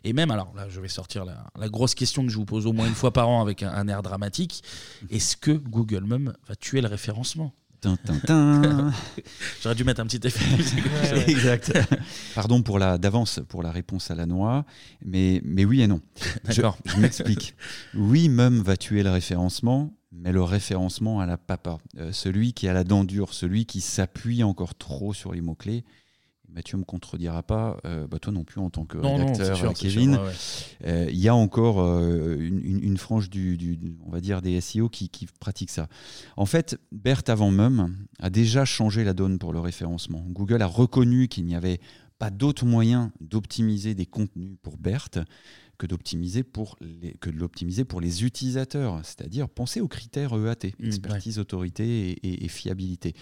Speaker 2: Et même, alors là, je vais sortir la, grosse question que je vous pose au moins une fois par an avec un, air dramatique. Est-ce que Google même va tuer le référencement? J'aurais dû mettre un petit effet.
Speaker 4: exact. Pardon pour la d'avance pour la réponse à la noix, mais mais oui et non. D'accord. Je, je m'explique. Oui, Mum va tuer le référencement, mais le référencement à la papa, euh, celui qui a la dent dure, celui qui s'appuie encore trop sur les mots-clés. Mathieu me contredira pas, euh, bah toi non plus en tant que rédacteur, Kevin. Euh, il y a encore une, frange du, on va dire des SEO qui, qui pratique ça. En fait, Berthe avant Mum a déjà changé la donne pour le référencement. Google a reconnu qu'il n'y avait pas d'autre moyen d'optimiser des contenus pour Berthe que d'optimiser pour les que de l'optimiser pour les utilisateurs, c'est-à-dire penser aux critères EAT, mmh, expertise, autorité et, fiabilité.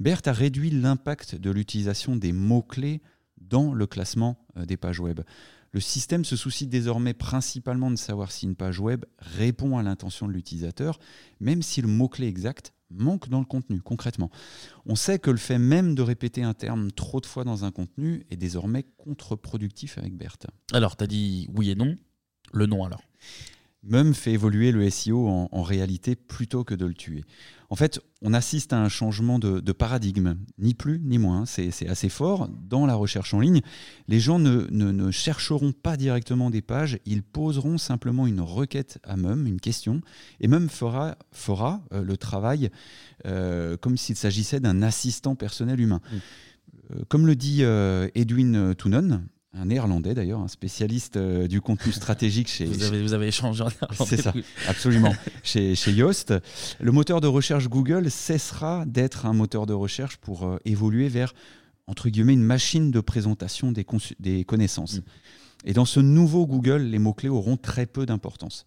Speaker 4: Berthe a réduit l'impact de l'utilisation des mots clés dans le classement euh, des pages web. Le système se soucie désormais principalement de savoir si une page web répond à l'intention de l'utilisateur, même si le mot-clé exact manque dans le contenu, concrètement. On sait que le fait même de répéter un terme trop de fois dans un contenu est désormais contre-productif avec Berthe.
Speaker 2: Alors, tu as dit oui et non. Le non alors?
Speaker 4: Mum fait évoluer le SEO en, réalité plutôt que de le tuer. En fait, on assiste à un changement de, paradigme, ni plus ni moins. C'est assez fort. Dans la recherche en ligne, les gens ne, chercheront pas directement des pages, ils poseront simplement une requête à Mum, une question, et Mum fera, fera euh, le travail euh, comme s'il s'agissait d'un assistant personnel humain. Mmh. Euh, comme le dit Edwin Tounon, un néerlandais d'ailleurs, un spécialiste euh, du contenu stratégique chez.
Speaker 2: Vous avez, vous avez échangé en néerlandais.
Speaker 4: C'est ça, absolument. chez, chez Yoast, le moteur de recherche Google cessera d'être un moteur de recherche pour euh, évoluer vers, entre guillemets, une machine de présentation des, des connaissances. Mm. Et dans ce nouveau Google, les mots-clés auront très peu d'importance.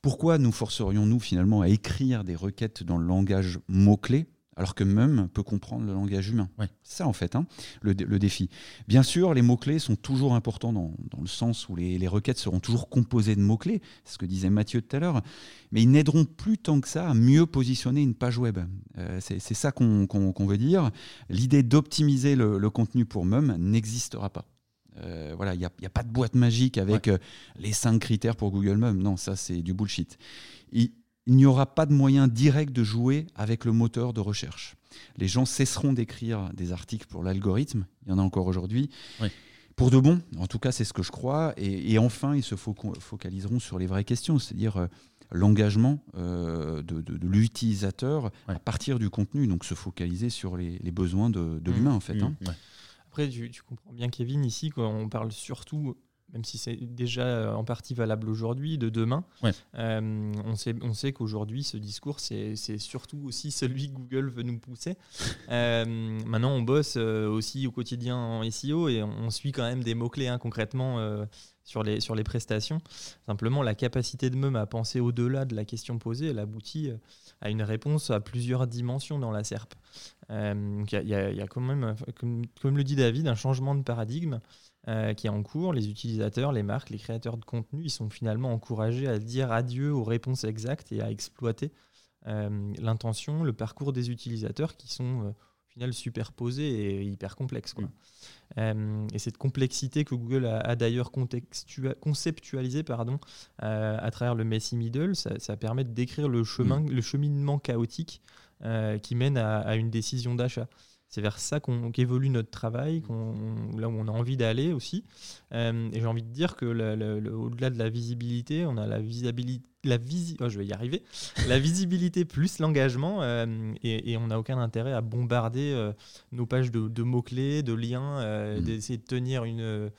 Speaker 4: Pourquoi nous forcerions-nous finalement à écrire des requêtes dans le langage mots-clés alors que même peut comprendre le langage humain. C'est ça en fait, hein, le, défi. Bien sûr, les mots-clés sont toujours importants dans, le sens où les, requêtes seront toujours composées de mots-clés, c'est ce que disait Mathieu tout à l'heure, mais ils n'aideront plus tant que ça à mieux positionner une page web. Euh, c'est ça qu'on veut dire. L'idée d'optimiser le, contenu pour MEM n'existera pas. Euh, voilà, il n'y a, pas de boîte magique avec euh, les cinq critères pour Google Mum. Non, ça c'est du bullshit il n'y aura pas de moyen direct de jouer avec le moteur de recherche. Les gens cesseront d'écrire des articles pour l'algorithme, il y en a encore aujourd'hui. Pour de bon, en tout cas c'est ce que je crois, et, enfin ils se focaliseront sur les vraies questions, c'est-à-dire euh, l'engagement euh, de, l'utilisateur à partir du contenu, donc se focaliser sur les, besoins de, mmh. l'humain en fait. Hein.
Speaker 3: Mmh. Après tu, tu, comprends bien Kevin, ici on parle surtout même si c'est déjà euh, en partie valable aujourd'hui, de demain. Euh, on sait, on sait qu'aujourd'hui, ce discours, c'est surtout aussi celui que Google veut nous pousser. Euh, maintenant, on bosse aussi au quotidien en SEO et on, suit quand même des mots-clés hein, concrètement sur, les, sur les prestations. Simplement, la capacité de MEM à penser au-delà de la question posée, elle aboutit à une réponse à plusieurs dimensions dans la SERP. Il y, y, a quand même, comme, comme, le dit David, un changement de paradigme. Euh, qui est en cours. Les utilisateurs, les marques, les créateurs de contenu, ils sont finalement encouragés à dire adieu aux réponses exactes et à exploiter euh, l'intention, le parcours des utilisateurs qui sont euh, au final superposés et hyper complexes. et cette complexité que Google a, d'ailleurs conceptualisée pardon, à travers le Messy Middle, ça, permet de décrire le, chemin, mm. le cheminement chaotique qui mène à une décision d'achat. C'est vers ça qu'évolue notre travail, là où on a envie d'aller aussi. Euh, et j'ai envie de dire que au-delà de la visibilité, on a la visibilité, la visi oh, je vais y arriver, la visibilité plus l'engagement, euh, et, on n'a aucun intérêt à bombarder euh, nos pages de, mots-clés, de liens, mm. d'essayer de tenir une,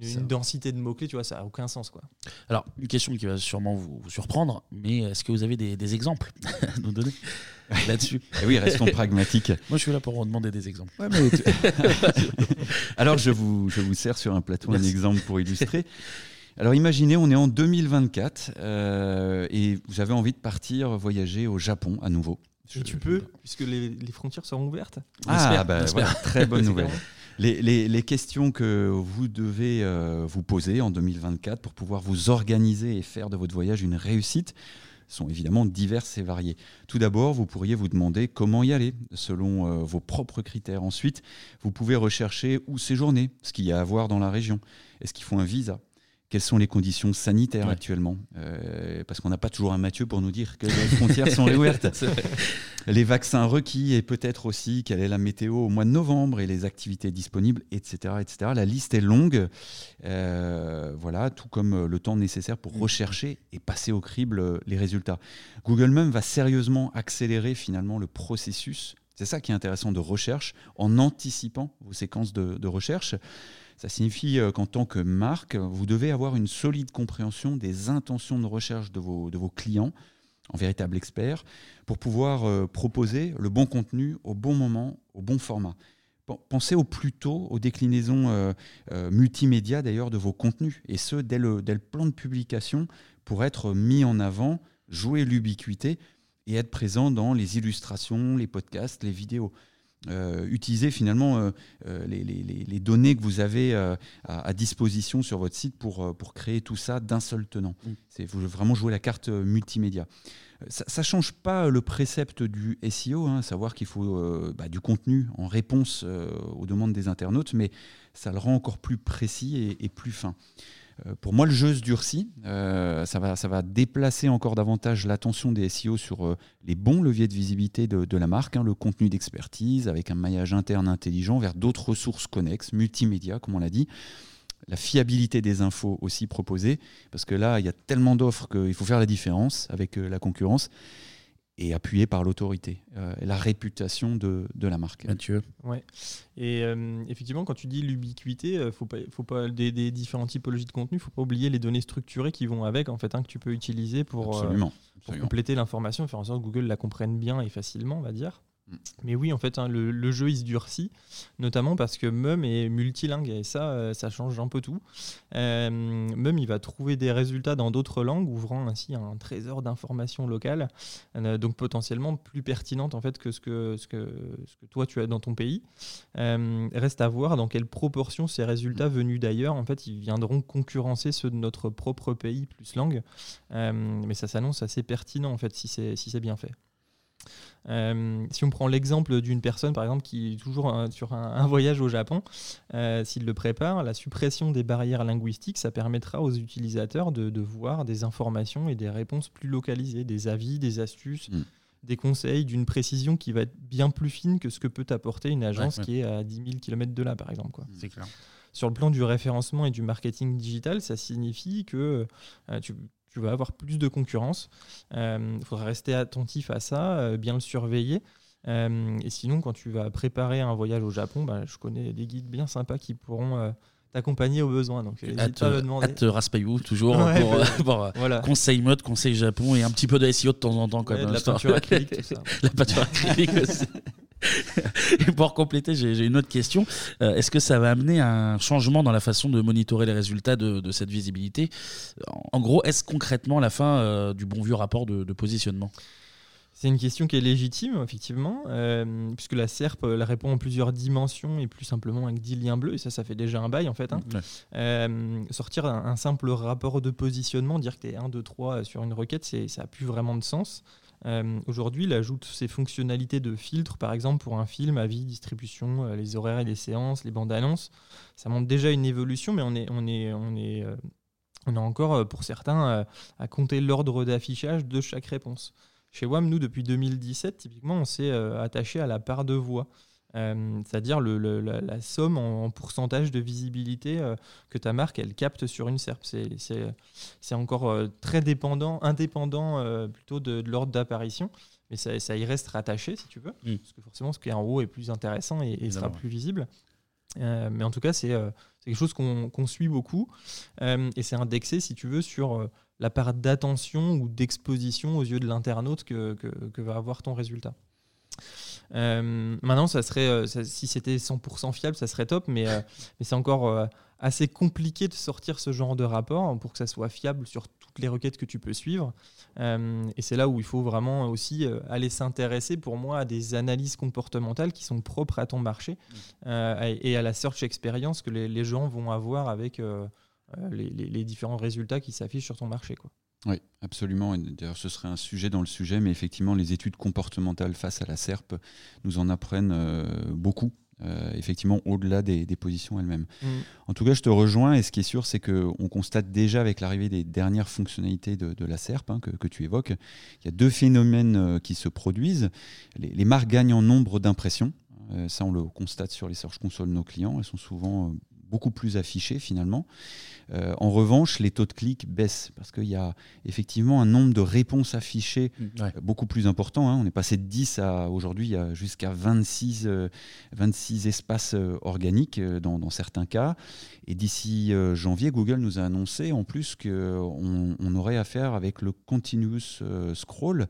Speaker 3: une, densité de mots-clés, tu vois, ça n'a aucun sens. Quoi.
Speaker 2: Alors, une question qui va sûrement vous, surprendre, mais est-ce que vous avez des, des exemples à nous donner là-dessus?
Speaker 4: Eh oui, restons pragmatiques.
Speaker 2: Moi, je suis là pour vous demander des exemples.
Speaker 4: Alors, je vous, je vous sers sur un plateau un exemple pour illustrer. Alors imaginez, on est en 2024 euh, et vous avez envie de partir voyager au Japon à nouveau.
Speaker 3: Et tu peux, puisque les, frontières seront ouvertes.
Speaker 4: Ah, bah, très bonne nouvelle. Les, les, les, questions que vous devez euh, vous poser en 2024 pour pouvoir vous organiser et faire de votre voyage une réussite sont évidemment diverses et variées. Tout d'abord, vous pourriez vous demander comment y aller selon euh, vos propres critères. Ensuite, vous pouvez rechercher où séjourner, ce qu'il y a à voir dans la région. Est-ce qu'il faut un visa? Quelles sont les conditions sanitaires actuellement euh, Parce qu'on n'a pas toujours un Mathieu pour nous dire que les frontières sont réouvertes. les vaccins requis et peut-être aussi quelle est la météo au mois de novembre et les activités disponibles, etc. etc. La liste est longue. Euh, voilà, tout comme le temps nécessaire pour mm. rechercher et passer au crible les résultats. Google même va sérieusement accélérer finalement le processus. C'est ça qui est intéressant de recherche en anticipant vos séquences de, de recherche. Ça signifie euh, qu'en tant que marque, vous devez avoir une solide compréhension des intentions de recherche de vos, clients en véritable expert pour pouvoir euh, proposer le bon contenu au bon moment, au bon format. Pensez au plus tôt aux déclinaisons euh, multimédia d'ailleurs de vos contenus, et ce dès le, plan de publication pour être mis en avant, jouer l'ubiquité et être présent dans les illustrations, les podcasts, les vidéos. Utiliser finalement les, données que vous avez à, disposition sur votre site pour, pour créer tout ça d'un seul tenant. Mm. C'est vraiment jouer la carte multimédia. Ça ne change pas le précepte du SEO, hein, savoir qu'il faut bah, du contenu en réponse aux demandes des internautes, mais ça le rend encore plus précis et plus fin. Euh, pour moi, le jeu se durcit. Euh, ça, va, déplacer encore davantage l'attention des SEO sur euh, les bons leviers de visibilité de, la marque, hein, le contenu d'expertise avec un maillage interne intelligent vers d'autres ressources connexes, multimédia, comme on l'a dit. La fiabilité des infos aussi proposées, parce que là, il y a tellement d'offres qu'il faut faire la différence avec la concurrence et appuyé par l'autorité euh, la réputation de, de, la marque.
Speaker 2: Mathieu
Speaker 3: Ouais. Et euh, effectivement, quand tu dis l'ubiquité, euh, faut pas, faut pas des, des, différentes typologies de contenu, faut pas oublier les données structurées qui vont avec, en fait, hein, que tu peux utiliser pour,
Speaker 4: absolument,
Speaker 3: pour compléter l'information, faire en sorte que Google la comprenne bien et facilement, on va dire. Mm. Mais oui, en fait, hein, le, jeu se durcit, notamment parce que Mum est multilingue et ça, euh, ça change un peu tout. Euh, Mum, il va trouver des résultats dans d'autres langues, ouvrant ainsi un trésor d'informations locales, euh, donc potentiellement plus pertinentes en fait que ce que, ce que, ce que toi tu as dans ton pays. reste à voir dans quelle proportion ces résultats venus d'ailleurs, en fait, ils viendront concurrencer ceux de notre propre pays plus langue. mais ça s'annonce assez pertinent en fait si c'est si bien fait. Euh, si on prend l'exemple d'une personne, par exemple, qui est toujours sur un, voyage au Japon, euh, s'il le prépare, la suppression des barrières linguistiques, ça permettra aux utilisateurs de, voir des informations et des réponses plus localisées, des avis, des astuces. Mm. des conseils d'une précision qui va être bien plus fine que ce que peut apporter une agence qui est à 10 000 km de là, par exemple. Quoi.
Speaker 2: C'est clair.
Speaker 3: Sur le plan du référencement et du marketing digital, ça signifie que euh, tu, tu vas avoir plus de concurrence. Il euh, faudra rester attentif à ça, euh, bien le surveiller. Euh, et sinon, quand tu vas préparer un voyage au Japon, bah, je connais des guides bien sympas qui pourront t'accompagner au besoin. Donc,
Speaker 2: hâte, pas me toujours pour, conseil mode, conseil Japon et un petit peu de SEO de temps en temps.
Speaker 3: Même, la peinture acrylique, tout ça.
Speaker 2: la peinture acrylique aussi. Et pour compléter, j'ai une autre question. Euh, est-ce que ça va amener un changement dans la façon de monitorer les résultats de, cette visibilité? En gros, est-ce concrètement la fin euh, du bon vieux rapport de, positionnement?
Speaker 3: C'est une question qui est légitime, effectivement, euh, puisque la SERP la répond en plusieurs dimensions et plus simplement avec 10 liens bleus, et ça, ça fait déjà un bail en fait. Hein. sortir un, simple rapport de positionnement, dire que tu es 1, 2, 3 sur une requête, ça n'a plus vraiment de sens. Euh, aujourd'hui, il ajoute ses fonctionnalités de filtre, par exemple pour un film, avis, distribution, euh, les horaires et les séances, les bandes annonces. Ça montre déjà une évolution, mais on est, on est, on est, euh, on a encore pour certains à compter l'ordre d'affichage de chaque réponse. Chez WAM, nous, depuis 2017, typiquement, on s'est attaché à la part de voix. Euh, c'est-à-dire la, somme en, pourcentage de visibilité euh, que ta marque elle capte sur une SERP. C'est encore euh, très dépendant, indépendant plutôt de, l'ordre d'apparition, mais ça, y reste rattaché si tu veux, mm. parce que forcément ce qui est en haut est plus intéressant et, sera plus visible. mais en tout cas, c'est quelque chose qu'on suit beaucoup et c'est indexé, si tu veux, sur la part d'attention ou d'exposition aux yeux de l'internaute que, que va avoir ton résultat. Euh, maintenant, ça serait, euh, si c'était 100% fiable, ça serait top, mais, euh, mais c'est encore assez compliqué de sortir ce genre de rapport pour que ça soit fiable sur toutes les requêtes que tu peux suivre. et c'est là où il faut vraiment aussi aller s'intéresser, pour moi, à des analyses comportementales qui sont propres à ton marché et à la search experience que les, gens vont avoir avec les, les, différents résultats qui s'affichent sur ton marché. Quoi.
Speaker 4: Oui, absolument. D'ailleurs, ce serait un sujet dans le sujet, mais effectivement, les études comportementales face à la SERP nous en apprennent euh, beaucoup. Euh, effectivement, au-delà des, positions elles-mêmes. Mm. En tout cas, je te rejoins, et ce qui est sûr, c'est qu'on constate déjà avec l'arrivée des dernières fonctionnalités de, la SERP hein, que, tu évoques, il y a deux phénomènes euh, qui se produisent. Les, marques gagnent en nombre d'impressions. ça, on le constate sur les Search Console de nos clients. Elles sont souvent beaucoup plus affichées finalement. Euh, en revanche, les taux de clics baissent parce qu'il y a effectivement un nombre de réponses affichées mm, euh, beaucoup plus important. Hein. On est passé de 10 à aujourd'hui jusqu'à 26, 26 euh, espaces organiques dans, certains cas. Et d'ici janvier, Google nous a annoncé en plus qu'on on aurait affaire avec le continuous scroll.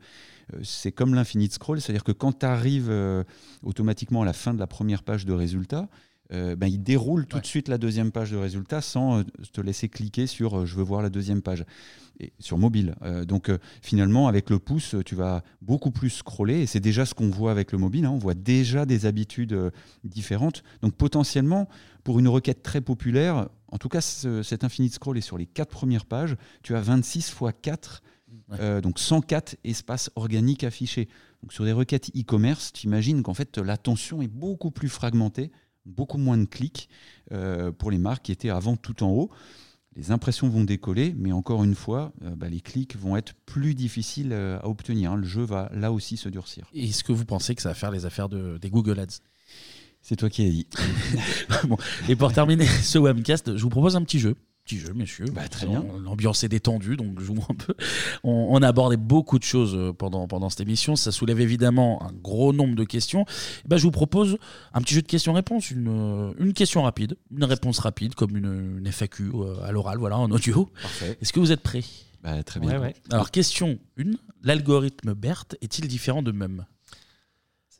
Speaker 4: C'est comme l'infinite scroll, c'est-à-dire que quand tu arrives automatiquement à la fin de la première page de résultats, ben, il déroule tout de suite la deuxième page de résultats sans te laisser cliquer sur je veux voir la deuxième page et sur mobile. donc finalement, avec le pouce, tu vas beaucoup plus scroller et c'est déjà ce qu'on voit avec le mobile. Hein. on voit déjà des habitudes différentes. Donc potentiellement, pour une requête très populaire, en tout cas, cet infinite scroll est sur les quatre premières pages. Tu as 26 fois 4, donc 104 espaces organiques affichés. Donc sur des requêtes e-commerce, tu imagines qu'en fait l'attention est beaucoup plus fragmentée, beaucoup moins de clics euh, pour les marques qui étaient avant tout en haut. Les impressions vont décoller, mais encore une fois, euh, bah, les clics vont être plus difficiles euh, à obtenir. Hein. Le jeu va là aussi se durcir.
Speaker 2: Est-ce que vous pensez que ça va faire les affaires de, des Google Ads?
Speaker 4: C'est toi qui as dit.
Speaker 2: Et pour terminer ce webcast, je vous propose un petit jeu petit jeu, messieurs.
Speaker 4: Bah, très bien.
Speaker 2: L'ambiance est détendue, donc jouons un peu. On, a abordé beaucoup de choses euh, pendant, pendant cette émission. Ça soulève évidemment un gros nombre de questions. Bah, je vous propose un petit jeu de questions-réponses. Une, euh, une question rapide, une réponse rapide, comme une, FAQ euh, à l'oral, voilà, en audio.
Speaker 4: Parfait.
Speaker 2: Est-ce que vous êtes prêts?
Speaker 4: Bah, Très bien.
Speaker 2: Alors, question 1. L'algorithme BERT est-il différent de MEM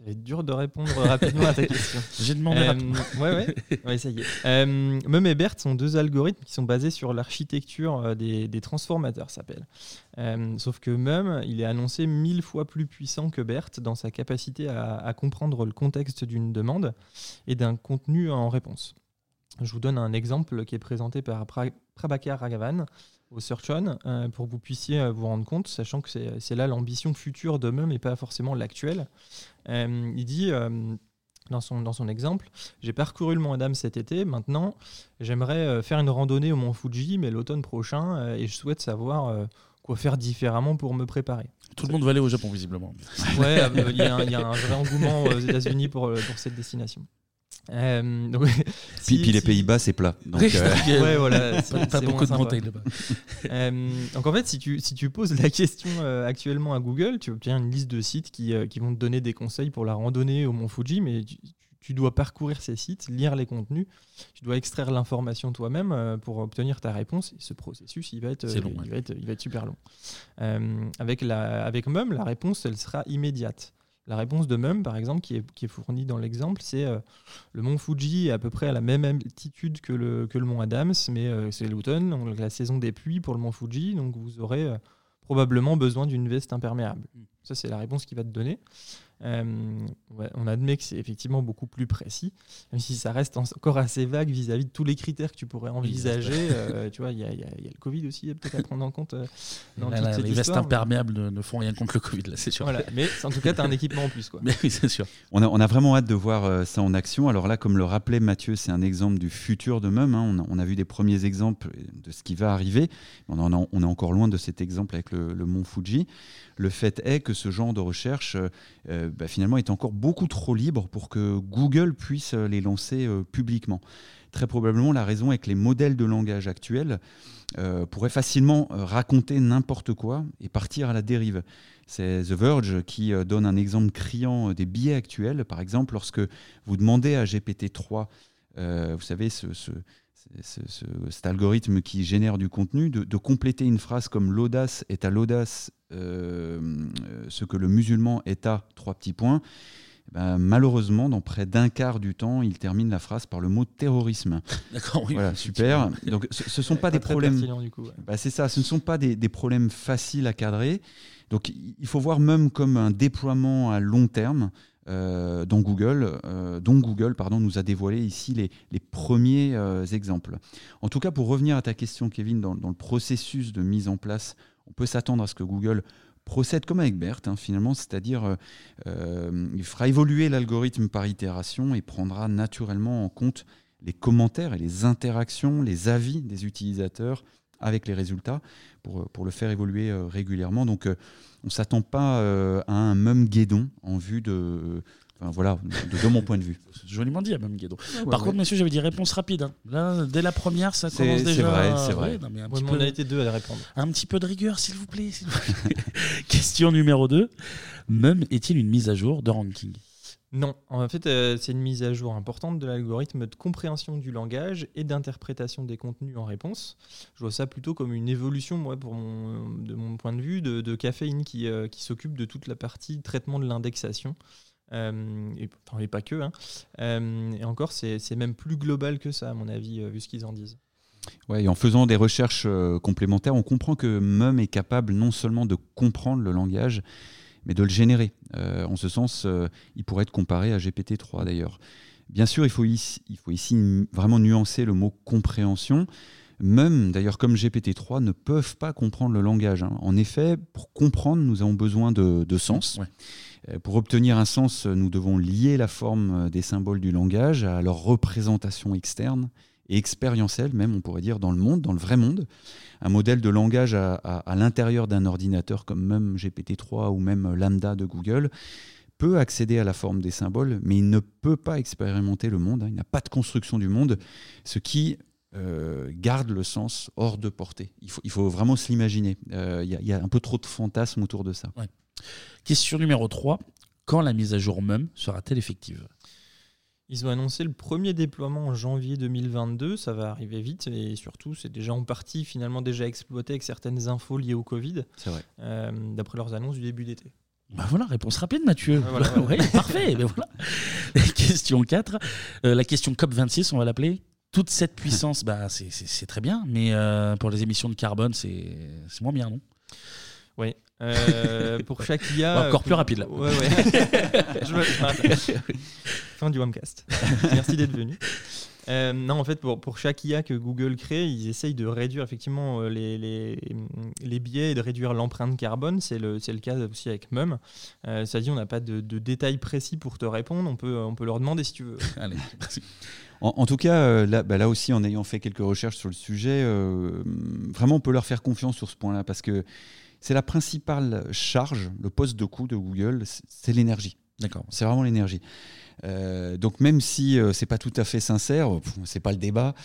Speaker 3: ça va être dur de répondre rapidement à ta question.
Speaker 2: J'ai demandé.
Speaker 3: Euh, ouais, ouais, ça y est. Euh, Mum et BERT sont deux algorithmes qui sont basés sur l'architecture euh, des, des, transformateurs, s'appelle. Sauf que Mum, il est annoncé mille fois plus puissant que BERT dans sa capacité à, à comprendre le contexte d'une demande et d'un contenu en réponse. Je vous donne un exemple qui est présenté par Prabhakar Raghavan au Search On euh, pour que vous puissiez vous rendre compte, sachant que c'est là l'ambition future de même et pas forcément l'actuelle. Euh, il dit dans son, dans son exemple, j'ai parcouru le Mont Adam cet été, maintenant j'aimerais faire une randonnée au Mont Fuji, mais l'automne prochain, et je souhaite savoir quoi faire différemment pour me préparer.
Speaker 2: Tout le monde va aller au Japon visiblement.
Speaker 3: Ouais, il y, a un vrai engouement aux États-Unis pour, pour cette destination.
Speaker 4: Euh, puis, les Pays-Bas, c'est plat. Donc,
Speaker 3: euh, ouais, voilà,
Speaker 2: pas, beaucoup de montagnes là-bas.
Speaker 3: Euh, donc en fait, si tu, si tu poses la question actuellement à Google, tu obtiens une liste de sites qui, qui, vont te donner des conseils pour la randonnée au Mont Fuji, mais tu, dois parcourir ces sites, lire les contenus, tu dois extraire l'information toi-même pour obtenir ta réponse. Et ce processus, il va être, il, va être, il va être super long. avec, la, avec MUM, la réponse, elle sera immédiate. La réponse de Mum, par exemple, qui est, fournie dans l'exemple, c'est euh, le mont Fuji est à peu près à la même altitude que le, que le mont Adams, mais euh, c'est l'automne, la saison des pluies pour le mont Fuji, donc vous aurez euh, probablement besoin d'une veste imperméable. Mm. Ça, c'est la réponse qu'il va te donner. Euh, on admet que c'est effectivement beaucoup plus précis, même si ça reste encore assez vague vis-à-vis de tous les critères que tu pourrais envisager. Euh, tu vois, il y, a le Covid aussi, peut-être à prendre en compte. Euh,
Speaker 2: les vestes imperméables ne, font rien contre le Covid, là, c'est sûr.
Speaker 3: Mais en tout cas, tu as un équipement en plus. Quoi.
Speaker 2: Mais oui, c'est sûr.
Speaker 4: On a, on a, vraiment hâte de voir ça en action. Alors là, comme le rappelait Mathieu, c'est un exemple du futur de MEM. Hein. On, a, vu des premiers exemples de ce qui va arriver. On, on est encore loin de cet exemple avec le, le mont Fuji. Le fait est que ce genre de recherche, euh, bah, finalement, est encore beaucoup trop libre pour que Google puisse les lancer euh, publiquement. Très probablement, la raison est que les modèles de langage actuels euh, pourraient facilement raconter n'importe quoi et partir à la dérive. C'est The Verge qui donne un exemple criant des biais actuels. Par exemple, lorsque vous demandez à GPT-3, vous savez, ce, cet algorithme qui génère du contenu, de, compléter une phrase comme l'audace est à l'audace euh, ce que le musulman est à trois petits points. Eh ben, malheureusement, dans près d'un quart du temps, il termine la phrase par le mot terrorisme.
Speaker 2: D'accord, oui.
Speaker 4: Voilà, super. Donc, ce ne sont pas, des problèmes. Bah, c'est ça, ce ne sont pas des, des, problèmes faciles à cadrer. Donc, il faut voir même comme un déploiement à long terme. Euh, dont Google, euh, dont Google pardon, nous a dévoilé ici les, premiers euh, exemples. En tout cas, pour revenir à ta question, Kevin, dans, le processus de mise en place, on peut s'attendre à ce que Google procède comme avec BERT, hein, finalement, c'est-à-dire il fera évoluer l'algorithme par itération et prendra naturellement en compte les commentaires et les interactions, les avis des utilisateurs avec les résultats pour, pour le faire évoluer régulièrement. Donc, on ne s'attend pas euh, à un même guédon en vue de. voilà, de, mon point de vue.
Speaker 2: Joliment dit, un même guédon. Par contre, monsieur, j'avais dit réponse rapide. Hein. Là, dès la première, ça commence déjà.
Speaker 4: C'est vrai, c'est vrai.
Speaker 3: on a été deux à répondre.
Speaker 2: Un petit peu de rigueur, s'il vous plaît. Question numéro 2. Mum est-il une mise à jour de ranking?
Speaker 3: Non, en fait, euh, c'est une mise à jour importante de l'algorithme de compréhension du langage et d'interprétation des contenus en réponse. Je vois ça plutôt comme une évolution, moi, pour mon, de mon point de vue, de, Caféine qui, euh, qui s'occupe de toute la partie traitement de l'indexation. et, enfin, pas que. Hein. et encore, c'est même plus global que ça, à mon avis, vu ce qu'ils en disent.
Speaker 4: Ouais, et en faisant des recherches complémentaires, on comprend que MUM est capable non seulement de comprendre le langage, mais de le générer. en ce sens, il pourrait être comparé à GPT-3 d'ailleurs. Bien sûr, il faut, ici, il faut ici vraiment nuancer le mot compréhension. Même, d'ailleurs, comme GPT-3, ne peuvent pas comprendre le langage. Hein. En effet, pour comprendre, nous avons besoin de, sens. Euh, pour obtenir un sens, nous devons lier la forme des symboles du langage à leur représentation externe et expérientielle, même, on pourrait dire, dans le monde, dans le vrai monde. Un modèle de langage à, l'intérieur d'un ordinateur comme même GPT-3 ou même Lambda de Google peut accéder à la forme des symboles, mais il ne peut pas expérimenter le monde, hein. il n'a pas de construction du monde, ce qui euh, garde le sens hors de portée. Il faut, il faut vraiment se l'imaginer. Euh, il y, a un peu trop de fantasmes autour de ça.
Speaker 2: Question numéro 3. Quand la mise à jour même sera-t-elle effective?
Speaker 3: Ils ont annoncé le premier déploiement en janvier 2022, ça va arriver vite et surtout c'est déjà en partie finalement déjà exploité avec certaines infos liées au Covid, euh, d'après leurs annonces du début d'été.
Speaker 2: Bah voilà, réponse rapide Mathieu. parfait. Mais voilà. Question 4. Euh, la question COP26, on va l'appeler. Toute cette puissance, bah, c'est très bien, mais euh, pour les émissions de carbone, c'est moins bien, non?
Speaker 3: Oui. Euh, pour chaque IA.
Speaker 2: encore plus rapide là. Ouais, ouais.
Speaker 3: je fin du Homecast. Merci d'être venu. Euh, non, en fait, pour, pour, chaque IA que Google crée, ils essayent de réduire effectivement euh, les, les, les biais et de réduire l'empreinte carbone. C'est le, le cas aussi avec MUM. Euh, ça dit, on n'a pas de, de, détails précis pour te répondre. On peut, on peut leur demander si tu veux. Allez,
Speaker 4: En, tout cas, là, bah, là, aussi, en ayant fait quelques recherches sur le sujet, vraiment, on peut leur faire confiance sur ce point-là parce que c'est la principale charge, le poste de coût de Google, c'est l'énergie. D'accord. C'est vraiment l'énergie. Euh, donc même si euh, c'est pas tout à fait sincère, c'est pas le débat.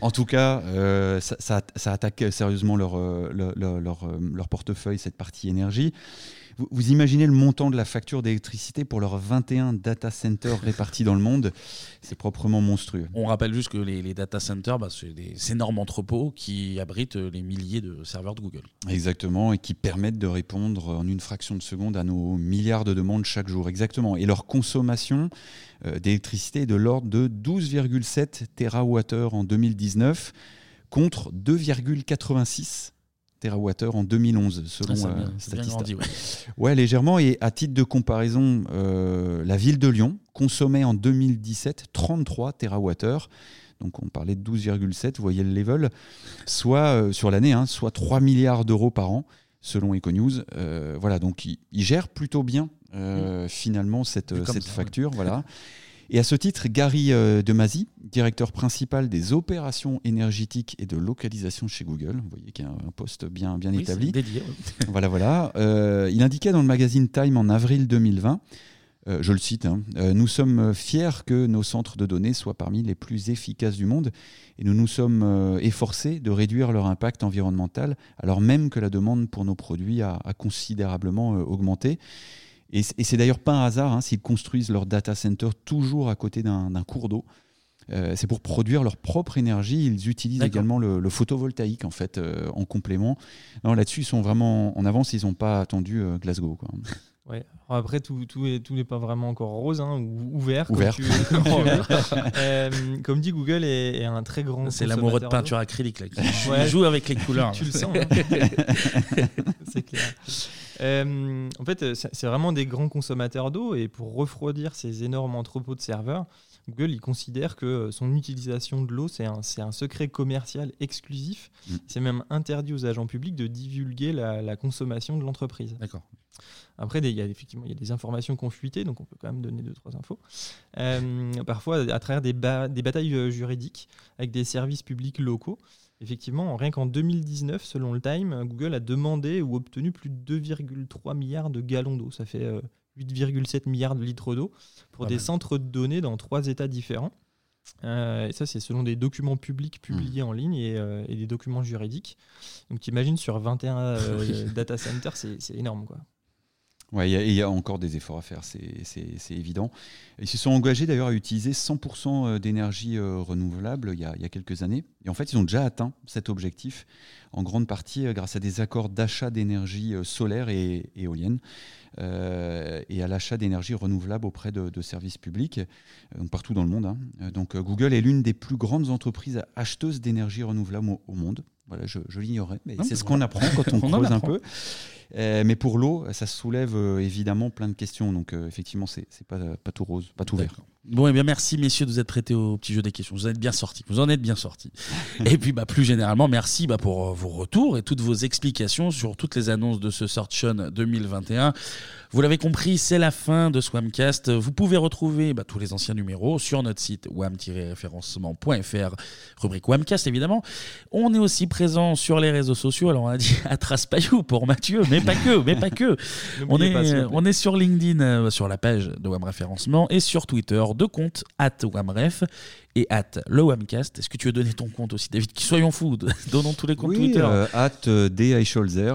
Speaker 4: En, tout cas, euh, ça, attaque sérieusement leur, leur, leur, portefeuille, cette partie énergie. Vous, imaginez le montant de la facture d'électricité pour leurs 21 data centers répartis dans le monde? C'est proprement monstrueux.
Speaker 2: On rappelle juste que les, data centers, bah, c'est des énormes entrepôts qui abritent les milliers de serveurs de Google.
Speaker 4: Exactement, et qui permettent de répondre en une fraction de seconde à nos milliards de demandes chaque jour. Exactement. Et leur consommation euh, d'électricité est de l'ordre de 12,7 TWh en 2019 contre 2,86 TWh en 2011, selon ah, Statista. ouais. légèrement. Et à titre de comparaison, euh, la ville de Lyon consommait en 2017 33 TWh. Donc on parlait de 12,7, vous voyez le level, soit euh, sur l'année, hein, soit 3 milliards d'euros par an, selon Econews. Euh, voilà, donc ils il gèrent plutôt bien finalement cette, cette facture. voilà. Et à ce titre, Gary euh, Demasi, directeur principal des opérations énergétiques et de localisation chez Google, vous voyez qu'il y a un poste bien, bien établi. voilà, voilà. Euh, il indiquait dans le magazine Time en avril 2020 euh, je le cite, hein, nous sommes fiers que nos centres de données soient parmi les plus efficaces du monde et nous nous sommes efforcés de réduire leur impact environnemental alors même que la demande pour nos produits a, a considérablement augmenté. Et, c'est d'ailleurs pas un hasard hein, s'ils construisent leur data center toujours à côté d'un cours d'eau. Euh, c'est pour produire leur propre énergie. Ils utilisent également le, photovoltaïque en fait euh, en complément. Là-dessus, ils sont vraiment en avance. Ils n'ont pas attendu euh, Glasgow. Quoi.
Speaker 3: Ouais. après, tout, tout, est, tout n'est pas vraiment encore rose hein, ou ouvert.
Speaker 4: Ouvert.
Speaker 3: Comme, dit Google, est, un très grand.
Speaker 2: C'est l'amoureux de peinture acrylique là, qui joue avec les couleurs.
Speaker 3: tu le sens. Hein. c'est clair. Euh, en fait, c'est vraiment des grands consommateurs d'eau et pour refroidir ces énormes entrepôts de serveurs, Google il considère que son utilisation de l'eau, c'est un, un, secret commercial exclusif. Mm. C'est même interdit aux agents publics de divulguer la, consommation de l'entreprise.
Speaker 2: D'accord.
Speaker 3: Après, il y a effectivement il y a des informations confuitées, donc on peut quand même donner deux, trois infos. Euh, parfois, à travers des, des batailles euh, juridiques avec des services publics locaux. Effectivement, rien qu'en 2019, selon le Time, Google a demandé ou obtenu plus de 2,3 milliards de gallons d'eau. Ça fait 8,7 euh, milliards de litres d'eau pour des centres de données dans trois États différents. Euh, et ça, c'est selon des documents publics publiés mmh. en ligne euh, et, des documents juridiques. Donc, tu imagines sur 21 data centers, c'est énorme. Quoi.
Speaker 4: Il y, a encore des efforts à faire, c'est évident. Ils se sont engagés d'ailleurs à utiliser 100% euh, d'énergie euh, renouvelable il y, a, il y, a, quelques années. Et en fait, ils ont déjà atteint cet objectif, en grande partie euh, grâce à des accords d'achat d'énergie solaire et éolienne. et à l'achat d'énergie renouvelable auprès de, services publics, partout dans le monde. Hein. Donc Google est l'une des plus grandes entreprises acheteuses d'énergie renouvelable au, monde. Voilà, je, l'ignorais, mais c'est ce qu'on apprend quand on, creuse un peu. mais pour l'eau, ça soulève évidemment plein de questions. Donc effectivement, c'est pas, pas tout rose, pas tout vert.
Speaker 2: Bon, et eh bien merci messieurs de vous être prêtés au petit jeu des questions. Vous en êtes bien sortis. Vous en êtes bien sortis. et puis bah, plus généralement, merci bah, pour euh, vos retours et toutes vos explications sur toutes les annonces de ce Search 2021. Vous l'avez compris, c'est la fin de Swamcast. Vous pouvez retrouver bah, tous les anciens numéros sur notre site wam-référencement.fr, rubrique Wamcast évidemment. On est aussi présent sur les réseaux sociaux. Alors on a dit à Traspayou pour Mathieu, mais pas que, mais pas que. on, est, on est sur LinkedIn, euh, sur la page de Wam Référencement et sur Twitter de compte at Wamref et at le Wamcast. Est-ce que tu veux donner ton compte aussi, David? Qui soyons fous, donnons tous les comptes Twitter.
Speaker 4: Euh, at euh, D.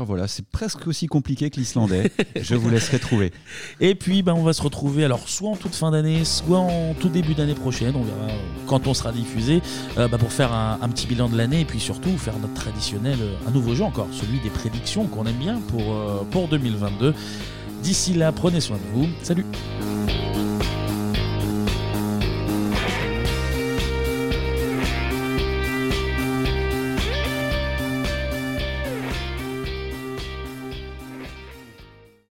Speaker 4: voilà, c'est presque aussi compliqué que l'islandais. Je vous laisserai trouver.
Speaker 2: Et puis, ben, on va se retrouver alors soit en toute fin d'année, soit en tout début d'année prochaine. On verra euh, quand on sera diffusé bah, pour faire un, un, petit bilan de l'année et puis surtout faire notre traditionnel, un nouveau jeu encore, celui des prédictions qu'on aime bien pour, pour 2022. D'ici là, prenez soin de vous. Salut